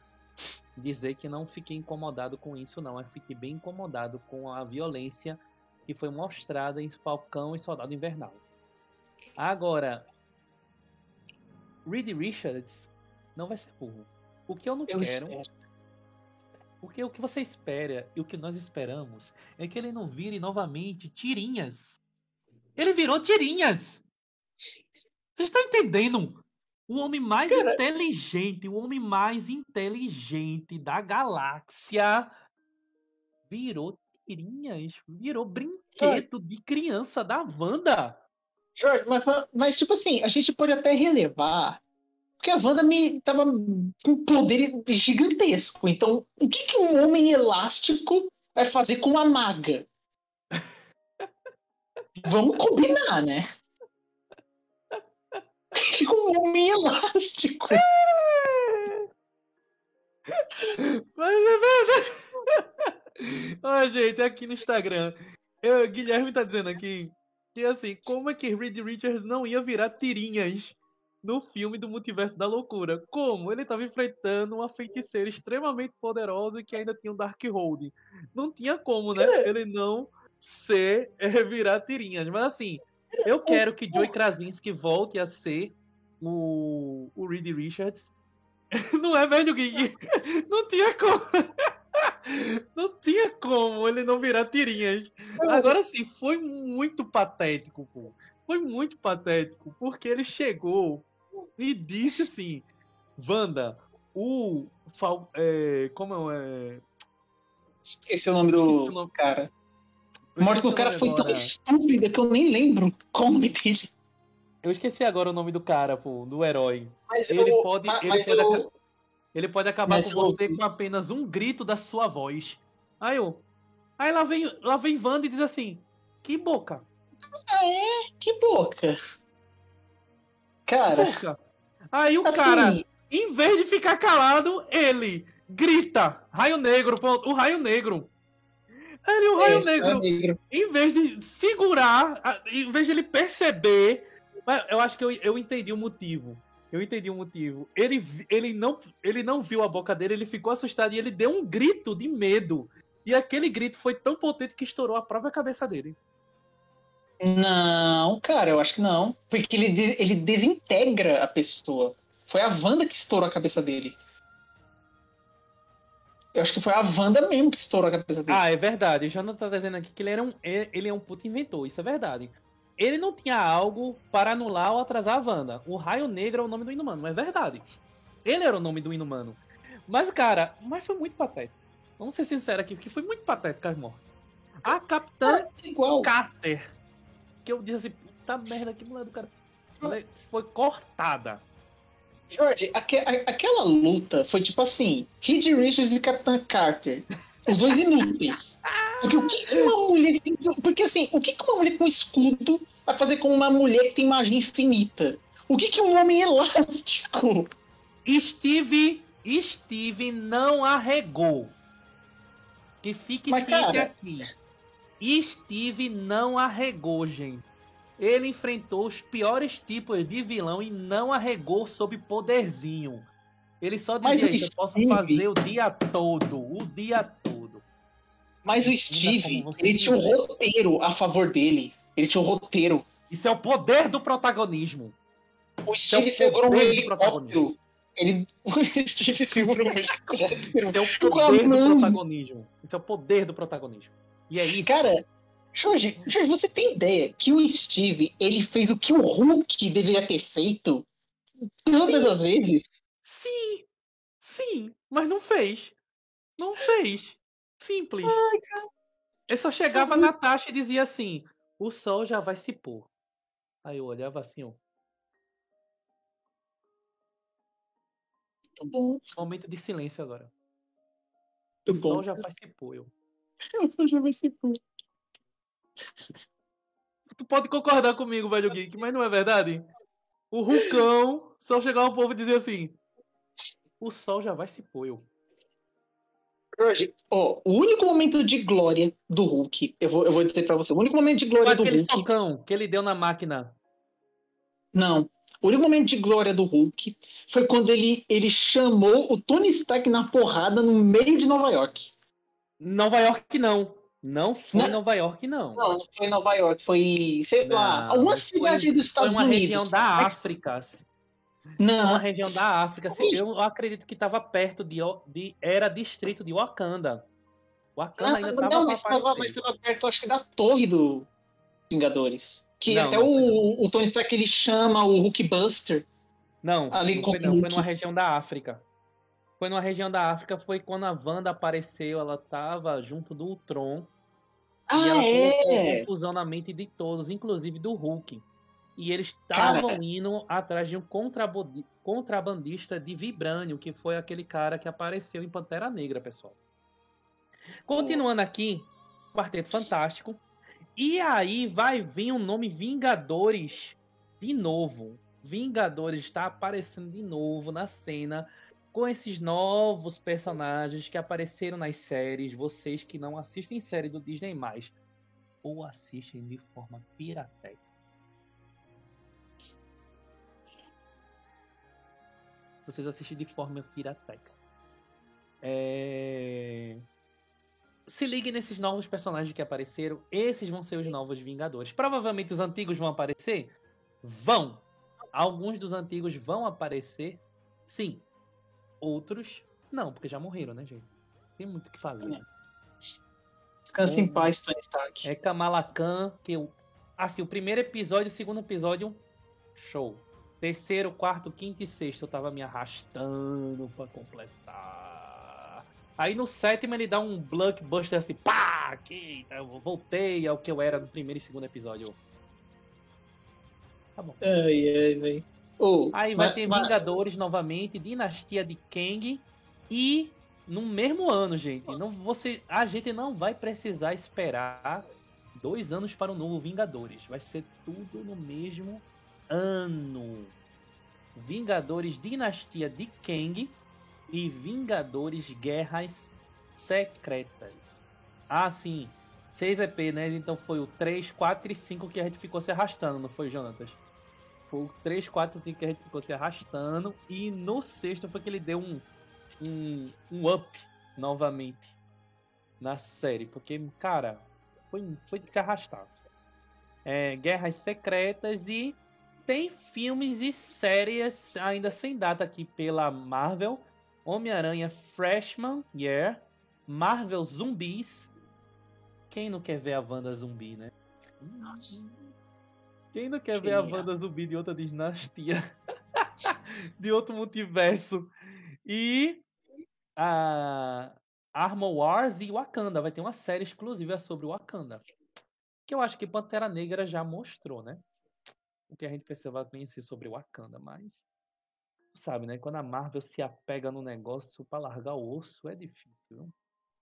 dizer que não fiquei incomodado com isso, não. Eu fiquei bem incomodado com a violência que foi mostrada em Falcão e Soldado Invernal. Agora, Reed Richards não vai ser burro. O que eu não eu quero. Espero. Porque o que você espera e o que nós esperamos é que ele não vire novamente tirinhas. Ele virou tirinhas! Vocês estão entendendo? O homem mais Cara... inteligente, o homem mais inteligente da galáxia virou tirinhas, virou brinquedo de criança da Wanda. Jorge, mas, mas tipo assim, a gente pode até relevar Porque a Wanda me tava com poder gigantesco. Então, o que, que um homem elástico vai fazer com uma maga? [LAUGHS] Vamos combinar, né? O que um homem elástico? Mas é verdade. Ó, gente, aqui no Instagram. Eu, Guilherme tá dizendo aqui que assim, como é que Reed Richards não ia virar tirinhas no filme do Multiverso da Loucura? Como? Ele tava enfrentando uma feiticeira extremamente poderosa que ainda tinha um Darkhold. Não tinha como, né? Ele não ser é, virar tirinhas. Mas assim, eu quero que Joey Krasinski volte a ser o, o Reed Richards. [LAUGHS] Não é, velho Gui? [LAUGHS] Não tinha como. [LAUGHS] Não tinha como ele não virar tirinhas. Agora sim, foi muito patético, pô. Foi muito patético, porque ele chegou e disse assim: Wanda, o. Fal, é, como é. Esqueci o nome do o nome. cara. A morte do cara foi tão estúpida que eu nem lembro qual o nome dele. Eu esqueci agora o nome do cara, pô, do herói. Mas ele eu, pode. Mas, ele, mas pode eu... ele pode acabar mas com você com apenas um grito da sua voz. Aí eu. Aí lá vem, lá vem Wanda e diz assim: Que boca. Ah, é? Que boca. Cara. Que boca. Aí o assim... cara, em vez de ficar calado, ele grita: Raio Negro, o Raio Negro. Ele, o Raio, é, negro, negro, em vez de segurar, em vez de ele perceber, eu acho que eu, eu entendi o motivo. Eu entendi o motivo. Ele, ele, não, ele não viu a boca dele, ele ficou assustado e ele deu um grito de medo. E aquele grito foi tão potente que estourou a própria cabeça dele. Não, cara, eu acho que não. Porque ele, ele desintegra a pessoa. Foi a Wanda que estourou a cabeça dele. Eu acho que foi a Wanda mesmo que estourou a cabeça dele. Ah, é verdade. O Jonathan tá dizendo aqui que ele, era um, ele é um puto inventor. Isso é verdade. Ele não tinha algo para anular ou atrasar a Wanda. O Raio Negro é o nome do Inumano, é verdade. Ele era o nome do Inumano. Mas, cara, mas foi muito patético. Vamos ser sinceros aqui, porque foi muito patético as mortes. A Capitã é igual. Carter, que eu disse assim, puta merda, que mulher do cara. Foi cortada. Jorge, aque, a, aquela luta foi tipo assim: Reed Richards e Capitã Carter. Os dois inúteis. [LAUGHS] Porque o que uma mulher. Porque assim, o que uma mulher com escudo vai fazer com uma mulher que tem magia infinita? O que, que um homem elástico? Steve. Steve não arregou. Que fique Mas, ciente cara... aqui. Steve não arregou, gente. Ele enfrentou os piores tipos de vilão e não arregou sob poderzinho. Ele só dizia isso, eu posso fazer o dia todo, o dia todo. Mas o Steve, ele tinha um roteiro a favor dele. Ele tinha um roteiro. Isso é o poder do protagonismo. O Steve é o segurou um helicóptero. Ele... [LAUGHS] O Steve segurou um helicóptero. Isso é o poder do protagonismo. Isso é o poder do protagonismo. E é isso. Cara, Jorge, Jorge, você tem ideia que o Steve ele fez o que o Hulk deveria ter feito todas sim, as vezes? Sim, sim, mas não fez. Não fez. Simples. Ai, Ele só chegava sim. na taxa e dizia assim: o sol já vai se pôr. Aí eu olhava assim, ó. Muito bom. Momento de silêncio agora. Muito o bom. sol já vai se pôr. Eu. O sol já vai se pôr. Tu pode concordar comigo, velho geek, mas não é verdade? O Rucão só chegar ao povo e dizer assim: o sol já vai se pôr. Eu. Hoje, ó, o único momento de glória do Hulk, eu vou, eu vou dizer pra você, o único momento de glória do aquele Hulk. aquele socão que ele deu na máquina. Não. O único momento de glória do Hulk foi quando ele, ele chamou o Tony Stark na porrada no meio de Nova York. Nova York não. Não foi não, Nova York, não. Não, não foi Nova York, foi, sei lá, alguma cidade dos Estados Unidos. Foi uma Unidos. região da África. Não. Uma região da África. Eu acredito que estava perto de, de. Era distrito de Wakanda. Wakanda não, ainda estava Não, mas estava perto, acho que da torre do Vingadores. Que não, até o, o Tony Stark ele chama o Hulkbuster. Não, ali não foi, não, foi numa região da África. Foi numa região da África, foi quando a Wanda apareceu, ela tava junto do Ultron. Ah, e ela é? confusão na mente de todos, inclusive do Hulk. E eles estavam indo atrás de um contrabandista de Vibrânio, que foi aquele cara que apareceu em Pantera Negra, pessoal. Continuando aqui, Quarteto Fantástico. E aí vai vir o um nome Vingadores de novo. Vingadores está aparecendo de novo na cena com esses novos personagens que apareceram nas séries. Vocês que não assistem série do Disney mais ou assistem de forma piratex. Vocês assistem de forma piratex. É se ligue nesses novos personagens que apareceram. Esses vão ser os novos Vingadores. Provavelmente os antigos vão aparecer? Vão. Alguns dos antigos vão aparecer, sim. Outros, não, porque já morreram, né, gente? Tem muito o que fazer. É. Descansa em paz, Tony Stark. É Kamala Khan, que eu. Assim, o primeiro episódio, o segundo episódio, show. Terceiro, quarto, quinto e sexto eu tava me arrastando para completar. Aí no sétimo ele dá um blockbuster assim, pá, aqui, eu voltei ao que eu era no primeiro e segundo episódio. Tá bom. Ai, ai, velho. Oh, Aí vai mas, ter mas... Vingadores novamente, Dinastia de Kang e no mesmo ano, gente. Não, você, a gente não vai precisar esperar dois anos para o novo Vingadores. Vai ser tudo no mesmo ano. Vingadores Dinastia de Kang e Vingadores Guerras Secretas. Ah, sim. 6 EP, né? Então foi o 3, 4 e 5 que a gente ficou se arrastando, não foi, Jonatas? Foi o 3, 4 e 5 que a gente ficou se arrastando. E no sexto foi que ele deu um, um, um up novamente na série. Porque, cara, foi, foi de se arrastar. É, Guerras Secretas e tem filmes e séries ainda sem data aqui pela Marvel. Homem-Aranha Freshman Year, Marvel Zumbis. Quem não quer ver a Wanda zumbi, né? Nossa. Quem não quer ver a Wanda zumbi de outra dinastia? [LAUGHS] de outro multiverso. E a Armor Wars e Wakanda. Vai ter uma série exclusiva sobre Wakanda. Que eu acho que Pantera Negra já mostrou, né? O que a gente precisa conhecer sobre Wakanda, mas sabe, né? Quando a Marvel se apega no negócio para largar o osso é difícil.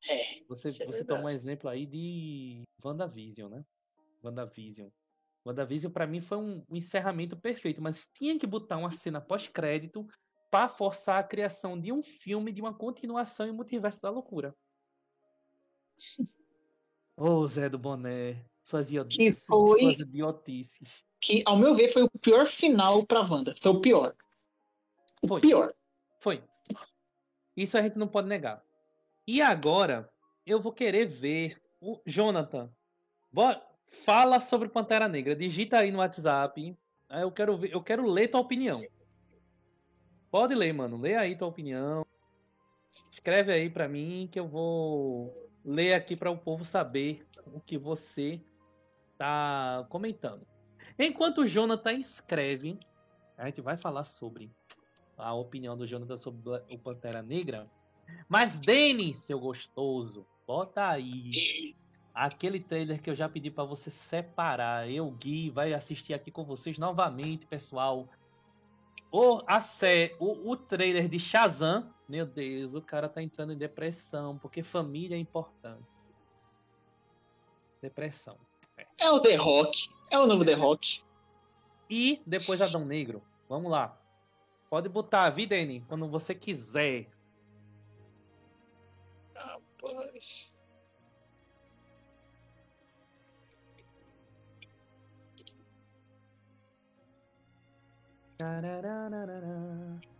É. Você, é você toma um exemplo aí de WandaVision, né? WandaVision. WandaVision para mim foi um, um, encerramento perfeito, mas tinha que botar uma cena pós-crédito para forçar a criação de um filme de uma continuação em Multiverso da Loucura. [LAUGHS] Ô, oh, Zé do Boné, suas, idiotices, foi... suas idiotices. Que, ao meu ver, foi o pior final pra Wanda. Foi o pior. Foi. Pior. Foi. Isso a gente não pode negar. E agora, eu vou querer ver o Jonathan. Bora, fala sobre Pantera Negra. Digita aí no WhatsApp. Eu quero ver, eu quero ler tua opinião. Pode ler, mano. Lê aí tua opinião. Escreve aí para mim que eu vou ler aqui para o povo saber o que você tá comentando. Enquanto o Jonathan escreve, a gente vai falar sobre a opinião do Jonathan sobre o Pantera Negra. Mas, Denis, seu gostoso, bota aí aquele trailer que eu já pedi para você separar. Eu, Gui, vai assistir aqui com vocês novamente, pessoal. O, a sé, o, o trailer de Shazam. Meu Deus, o cara tá entrando em depressão, porque família é importante. Depressão. É, é o The Rock. É o novo The Rock. E depois Adão Negro. Vamos lá. Pode botar a vida, N, quando você quiser. Rapaz.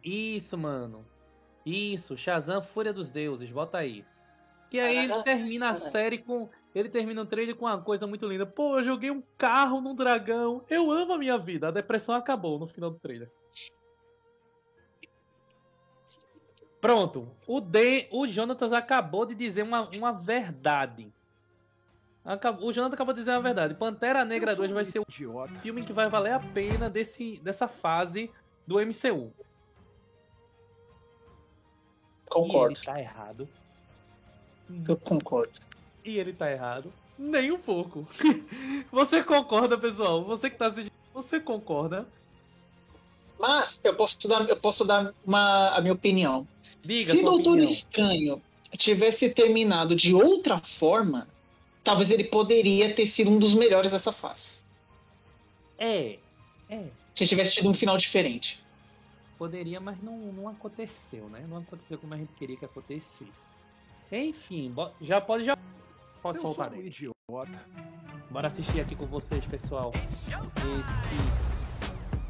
Isso, mano. Isso, Shazam Fúria dos Deuses, bota aí. Que aí ele termina a série com. Ele termina o trailer com uma coisa muito linda. Pô, eu joguei um carro num dragão. Eu amo a minha vida. A depressão acabou no final do trailer. Pronto. O, D, o Jonatas acabou de dizer uma, uma verdade. Acabou, o Jonathan acabou de dizer uma verdade. Pantera Negra 2 vai ser o idiota. filme que vai valer a pena desse, dessa fase do MCU. Concordo. E ele tá errado. Eu concordo. E ele tá errado. Nem um pouco. [LAUGHS] Você concorda, pessoal? Você que tá assistindo Você concorda? Mas eu posso dar, eu posso dar uma, a minha opinião. Diga Se Doutor opinião. Estranho tivesse terminado de outra forma, talvez ele poderia ter sido um dos melhores dessa fase. É, é. Se tivesse tido um final diferente. Poderia, mas não, não aconteceu, né? Não aconteceu como a gente queria que acontecesse. Enfim, já pode já pode Eu sou soltar. um Dani. idiota. Bora assistir aqui com vocês, pessoal. Esse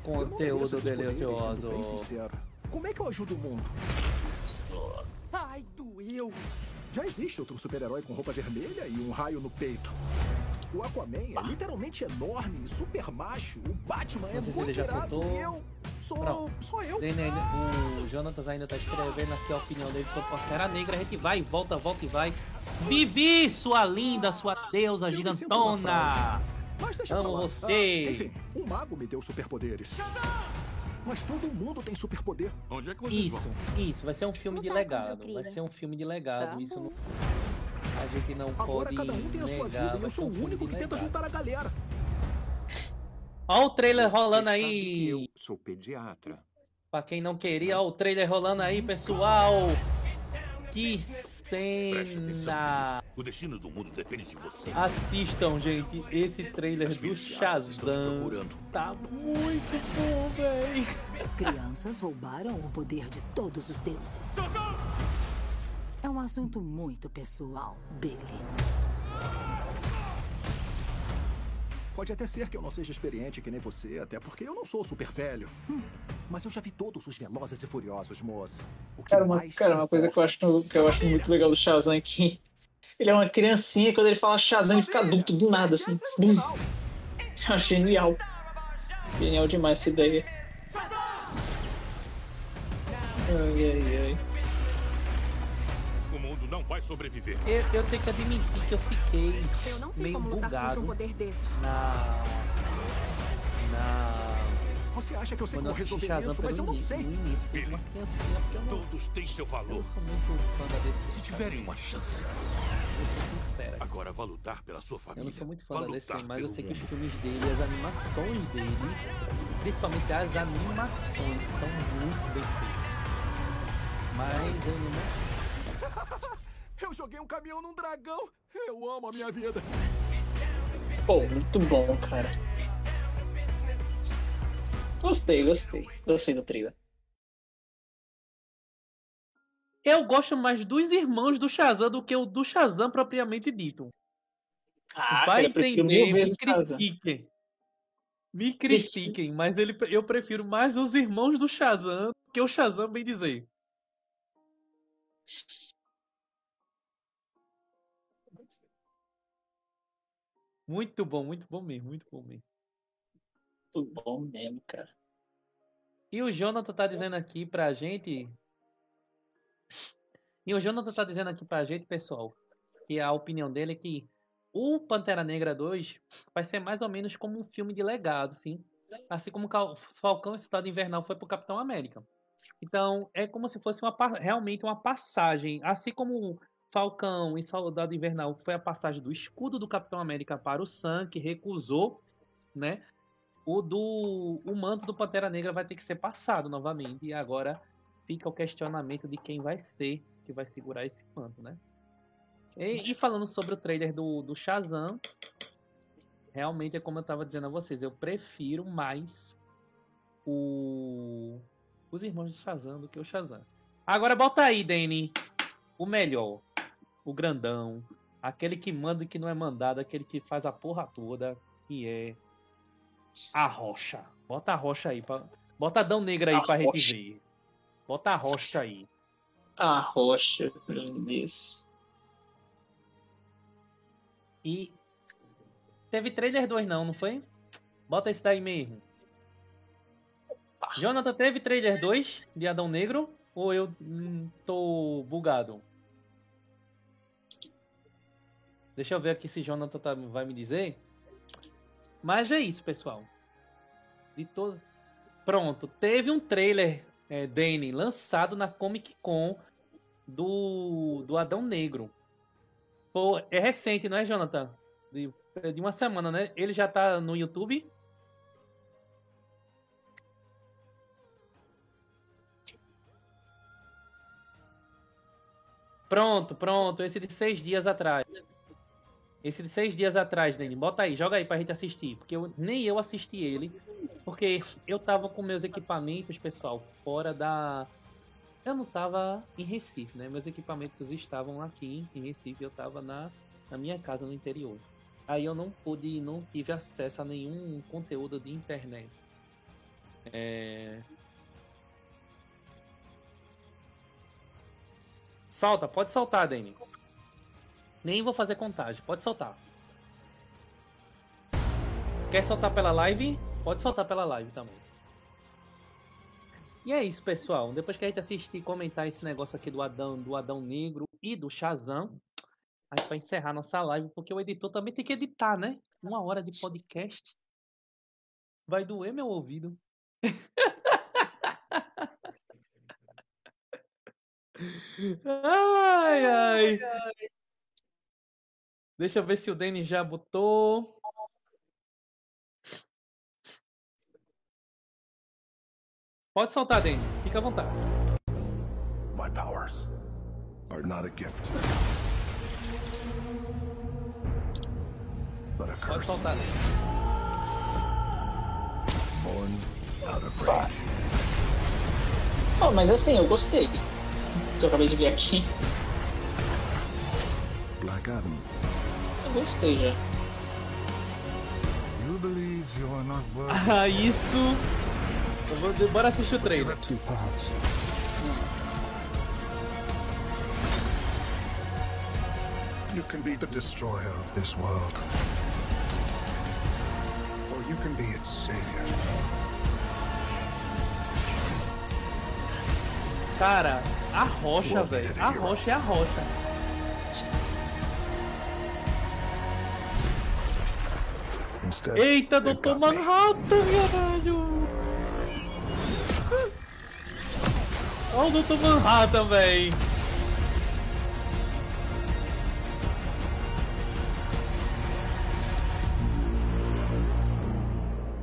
conteúdo delicioso. bem sincero. Como é que eu ajudo o mundo? Ai, doeu. Já existe outro super-herói com roupa vermelha e um raio no peito. O Aquaman é literalmente enorme e super macho. O Batman é Não sei se muito ele já irado soltou. e eu sou Pronto. só eu. Ainda- o Jonatas ainda tá escrevendo aqui a opinião dele sobre Pantera Negra. A gente vai e volta, volta e vai. Vivi, sua linda, sua deusa Eu gigantona! Mas deixa Amo você. Ah, enfim, um mago me deu superpoderes. Mas todo mundo tem superpoder. Onde é que vocês Isso, vão? isso, vai ser um filme de o legado. Vai crime. ser um filme de legado. Tá Isso não. A gente não Agora pode cada um tem a sua negar. vida e eu sou um o único que tenta juntar a galera. Olha o trailer Você rolando aí. Eu sou pediatra. Pra quem não queria, ó, o trailer rolando aí, pessoal. Que Cena! O destino do mundo depende de você. Assistam, gente, esse trailer As do Shazam. Tá muito bom, véi. Crianças roubaram o poder de todos os deuses. É um assunto muito pessoal dele. Pode até ser que eu não seja experiente que nem você, até porque eu não sou super velho. Hum, Mas eu já vi todos os Velozes e Furiosos, moça. O que Cara, uma, mais cara, uma coisa que eu acho, que eu acho muito legal do Shazam é que ele é uma criancinha quando ele fala Shazam ele fica adulto do nada, assim. Bum. É genial. Genial demais essa ideia. Ai, ai, ai. Vai sobreviver. Eu, eu tenho que admitir que eu fiquei Eu não sei meio como lutar contra bugado um poder desses. na. Na. Você acha que eu sei Quando como resolver Shazam isso, mas eu não sei. no início, Todos têm seu eu valor. não sou muito fã da DC. Se tiverem uma chance, vou ser sincera. agora vá lutar pela sua família. Eu não sou muito fã da DC, lutar mas eu sei que os filmes dele, as animações dele, principalmente as animações, são muito bem feitas. Mas eu não. Eu joguei um caminhão num dragão. Eu amo a minha vida. Pô, muito bom, cara. Gostei, gostei. Gostei do trailer. Eu gosto mais dos irmãos do Shazam do que o do Shazam propriamente dito. Ah, Vai cara, entender, me critiquem. Me critiquem, mas ele, eu prefiro mais os irmãos do Shazam do que o Shazam, bem dizer. Muito bom, muito bom mesmo, muito bom mesmo. Muito bom mesmo, cara. E o Jonathan tá dizendo aqui pra gente. E o Jonathan tá dizendo aqui pra gente, pessoal, que a opinião dele é que o Pantera Negra 2 vai ser mais ou menos como um filme de legado, sim. Assim como Cal- Falcão e Cidade Invernal foi pro Capitão América. Então, é como se fosse uma, realmente uma passagem. Assim como Falcão e Soldado Invernal foi a passagem do escudo do Capitão América para o Sam, que recusou, né? o do o manto do Pantera Negra vai ter que ser passado novamente e agora fica o questionamento de quem vai ser que vai segurar esse manto, né? E, e falando sobre o trailer do, do Shazam, realmente é como eu tava dizendo a vocês, eu prefiro mais o os irmãos do Shazam do que o Shazam. Agora bota aí, Danny, o melhor, o grandão, aquele que manda e que não é mandado, aquele que faz a porra toda, que é a rocha. Bota a rocha aí. Pra... Bota Adão Negra aí A pra gente rocha. ver. Bota a rocha aí. A rocha, Deus. E. Teve trailer 2 não, não foi? Bota esse daí mesmo. Jonathan, teve trailer 2 de Adão Negro? Ou eu hum, tô bugado? Deixa eu ver aqui se Jonathan tá, vai me dizer. Mas é isso, pessoal. De todo. Pronto, teve um trailer, é, Danny, lançado na Comic Con do, do Adão Negro. Pô, é recente, não é, Jonathan? De, é de uma semana, né? Ele já tá no YouTube? Pronto, pronto. Esse de seis dias atrás. Esse de seis dias atrás, Nene. Bota aí, joga aí pra gente assistir. Porque eu, nem eu assisti ele. Porque eu tava com meus equipamentos, pessoal, fora da. Eu não tava em Recife, né? Meus equipamentos estavam aqui em Recife. Eu tava na, na minha casa no interior. Aí eu não pude, não tive acesso a nenhum conteúdo de internet. É... Solta, pode soltar, Dani. Nem vou fazer contagem, pode soltar. Quer soltar pela live? Pode soltar pela live também. E é isso, pessoal. Depois que a gente assistir e comentar esse negócio aqui do Adão, do Adão Negro e do Shazam, a gente vai encerrar nossa live, porque o editor também tem que editar, né? Uma hora de podcast. Vai doer meu ouvido. [LAUGHS] ai, ai. Deixa eu ver se o Danny já botou. Pode soltar, Danny. Fica à vontade. My powers are not a gift. But a Pode curse soltar, Danny. born out of rage. Oh, mas assim, eu gostei. Que eu acabei de ver aqui. Black Adam. Eu gostei worthy Ah, isso. Eu vou, bora assistir o trailer. You can be The destroyer of this world. Or you can be its savior. Cara, a rocha, velho. A rocha é a rocha. Eita, they've Doutor. Manhattan, caralho! Olha o Doutor Manhattan, véi!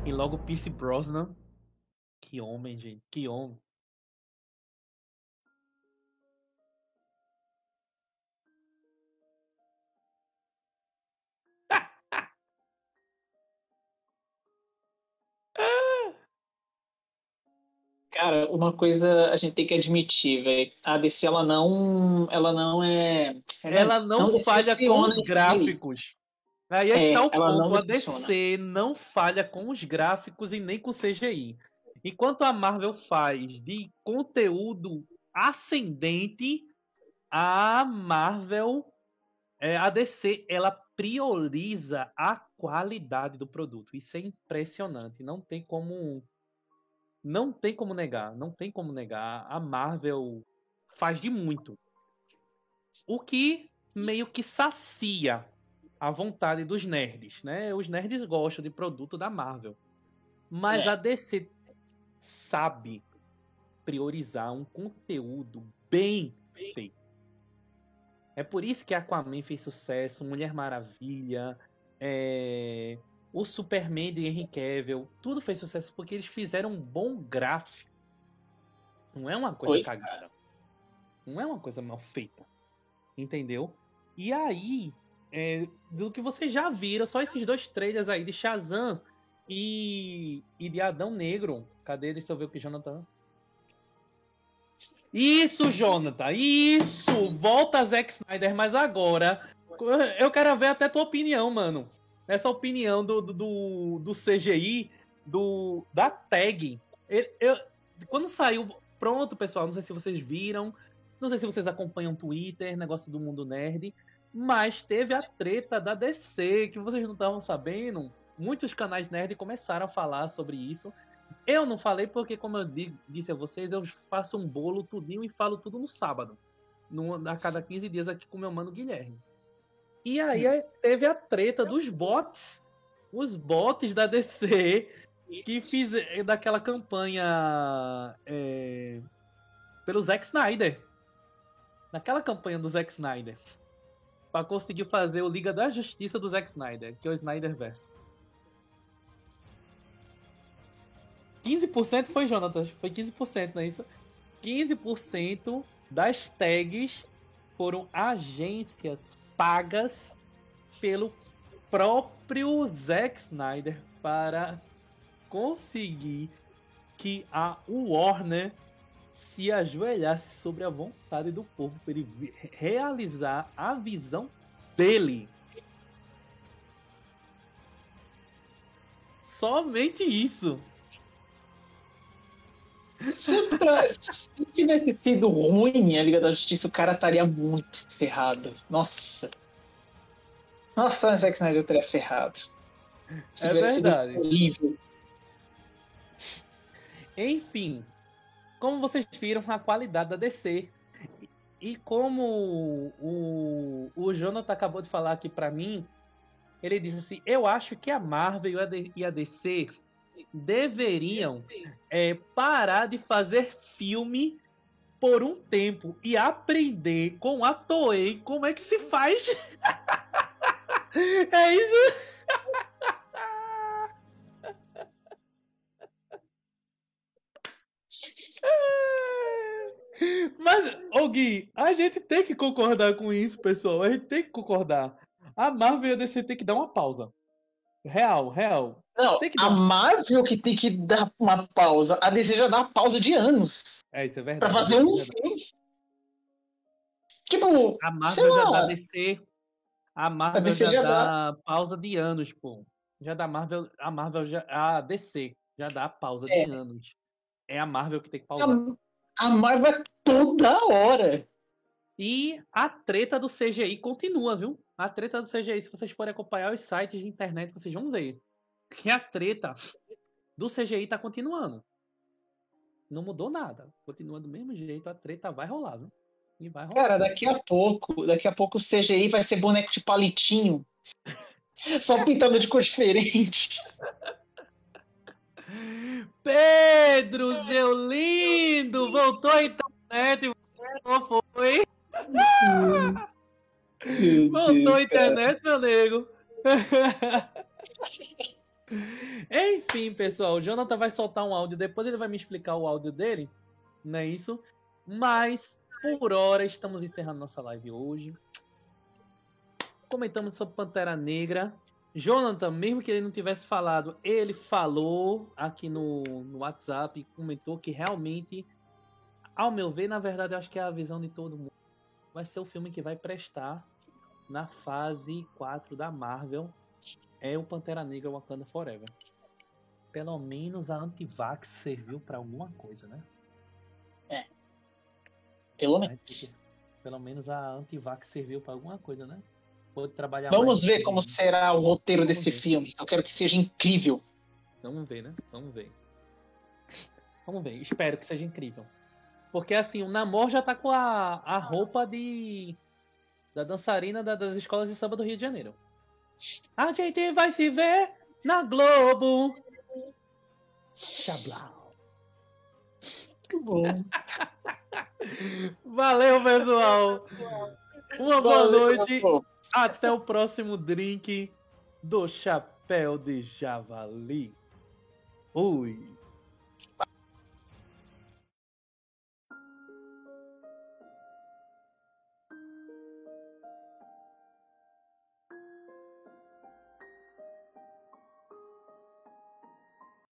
E logo Pierce Brosnan. Que homem, gente, que homem. Cara, uma coisa a gente tem que admitir, velho. A DC, ela não. Ela não é. Ela não, falha com os gráficos. Aí é É, não ponto. A. DC não falha com os gráficos e nem com o CGI. Enquanto a Marvel faz de conteúdo ascendente, a Marvel, é, a DC, ela prioriza a qualidade do produto. Isso é impressionante. Não tem como. Não tem como negar. Não tem como negar. A Marvel faz de muito. O que meio que sacia a vontade dos nerds, né? Os nerds gostam de produto da Marvel. Mas É. a DC sabe priorizar um conteúdo bem feito. É por isso que Aquaman fez sucesso, Mulher Maravilha, é, o Superman de Henry Cavill, tudo fez sucesso porque eles fizeram um bom gráfico. Não é uma coisa Pois, cagada. Não é uma coisa mal feita. Entendeu? E aí, é, do que vocês já viram, só esses dois trailers aí de Shazam e, e de Adão Negro. Cadê? Deixa eu ver o que Jonathan. Isso, Jonathan! Isso! Volta Zack Snyder, mas agora. Eu quero ver até tua opinião, mano. Essa opinião do, do, do, CGI, do, da tag. Eu, eu- quando saiu. Pronto, pessoal, não sei se vocês viram. Não sei se vocês acompanham Twitter, negócio do mundo nerd. Mas teve a treta da DC, que vocês não estavam sabendo. Muitos canais nerd começaram a falar sobre isso. Eu não falei porque, como eu di- disse a vocês, eu faço um bolo tudinho e falo tudo no sábado. No, a cada 15 dias aqui com meu mano Guilherme. E aí teve a treta dos bots. Os bots da DC que fiz daquela campanha é, pelo Zack Snyder. Naquela campanha do Zack Snyder. Pra conseguir fazer o Liga da Justiça do Zack Snyder, que é o Snyder Verso. 15% foi, Jonathan? Foi 15%, não é isso? 15% das tags foram agências pagas pelo próprio Zack Snyder para conseguir que a Warner se ajoelhasse sobre a vontade do povo para ele realizar a visão dele. Somente isso. Se, se tivesse sido ruim a Liga da Justiça, o cara estaria muito ferrado. Nossa. Nossa, o Zack Snyder estaria ferrado. Se é verdade. Enfim, como vocês viram a qualidade da DC. E como o, o Jonathan acabou de falar aqui para mim, ele disse assim: Eu acho que a Marvel e a DC deveriam é, parar de fazer filme por um tempo e aprender com a Toei como é que se faz. [LAUGHS] é isso. [LAUGHS] Mas, ô Gui, a gente tem que concordar com isso, pessoal. A gente tem que concordar. A Marvel e a DC tem que dar uma pausa. Real, real. Não, a Marvel que tem que dar uma pausa. A DC já dá uma pausa de anos. É, isso é verdade. Pra fazer um filme. Tipo, a Marvel já dá DC. A Marvel a já, já, dá, dá pausa de anos, pô. Já dá Marvel, a Marvel já, a DC já dá pausa é. de anos. É a Marvel que tem que pausar. A, a Marvel é toda hora. E a treta do CGI continua, viu? A treta do CGI, se vocês forem acompanhar os sites de internet, vocês vão ver que a treta do CGI tá continuando. Não mudou nada. Continua do mesmo jeito, a treta vai rolar, viu? E vai rolar. Cara, daqui a pouco, daqui a pouco o CGI vai ser boneco de palitinho. [LAUGHS] Só pintando de cor diferente. [LAUGHS] Pedro, seu lindo! Voltou a internet, foi? Voltou a internet, meu nego. [LAUGHS] Enfim, pessoal, o Jonathan vai soltar um áudio, depois ele vai me explicar o áudio dele, não é isso? Mas, por hora, estamos encerrando nossa live hoje. Comentamos sobre Pantera Negra. Jonathan, mesmo que ele não tivesse falado, ele falou aqui no, no WhatsApp, comentou que realmente, ao meu ver, na verdade, eu acho que é a visão de todo mundo. Vai ser o filme que vai prestar na fase 4 da Marvel é o Pantera Negra Wakanda Forever. Pelo menos a Antivax serviu para alguma coisa, né? É. Pelo menos. Pelo menos a Antivax serviu para alguma coisa, né? Pode trabalhar Vamos ver como será o roteiro Vamos desse ver. filme. Eu quero que seja incrível. Vamos ver, né? Vamos ver. Vamos ver. Espero que seja incrível. Porque assim, o Namor já tá com a, a roupa de. da dançarina da, das escolas de samba do Rio de Janeiro. A gente vai se ver na Globo. Chablau. Que bom. [LAUGHS] Valeu, pessoal. Uma boa noite. Até o próximo drink do Chapéu de Javali. Ui.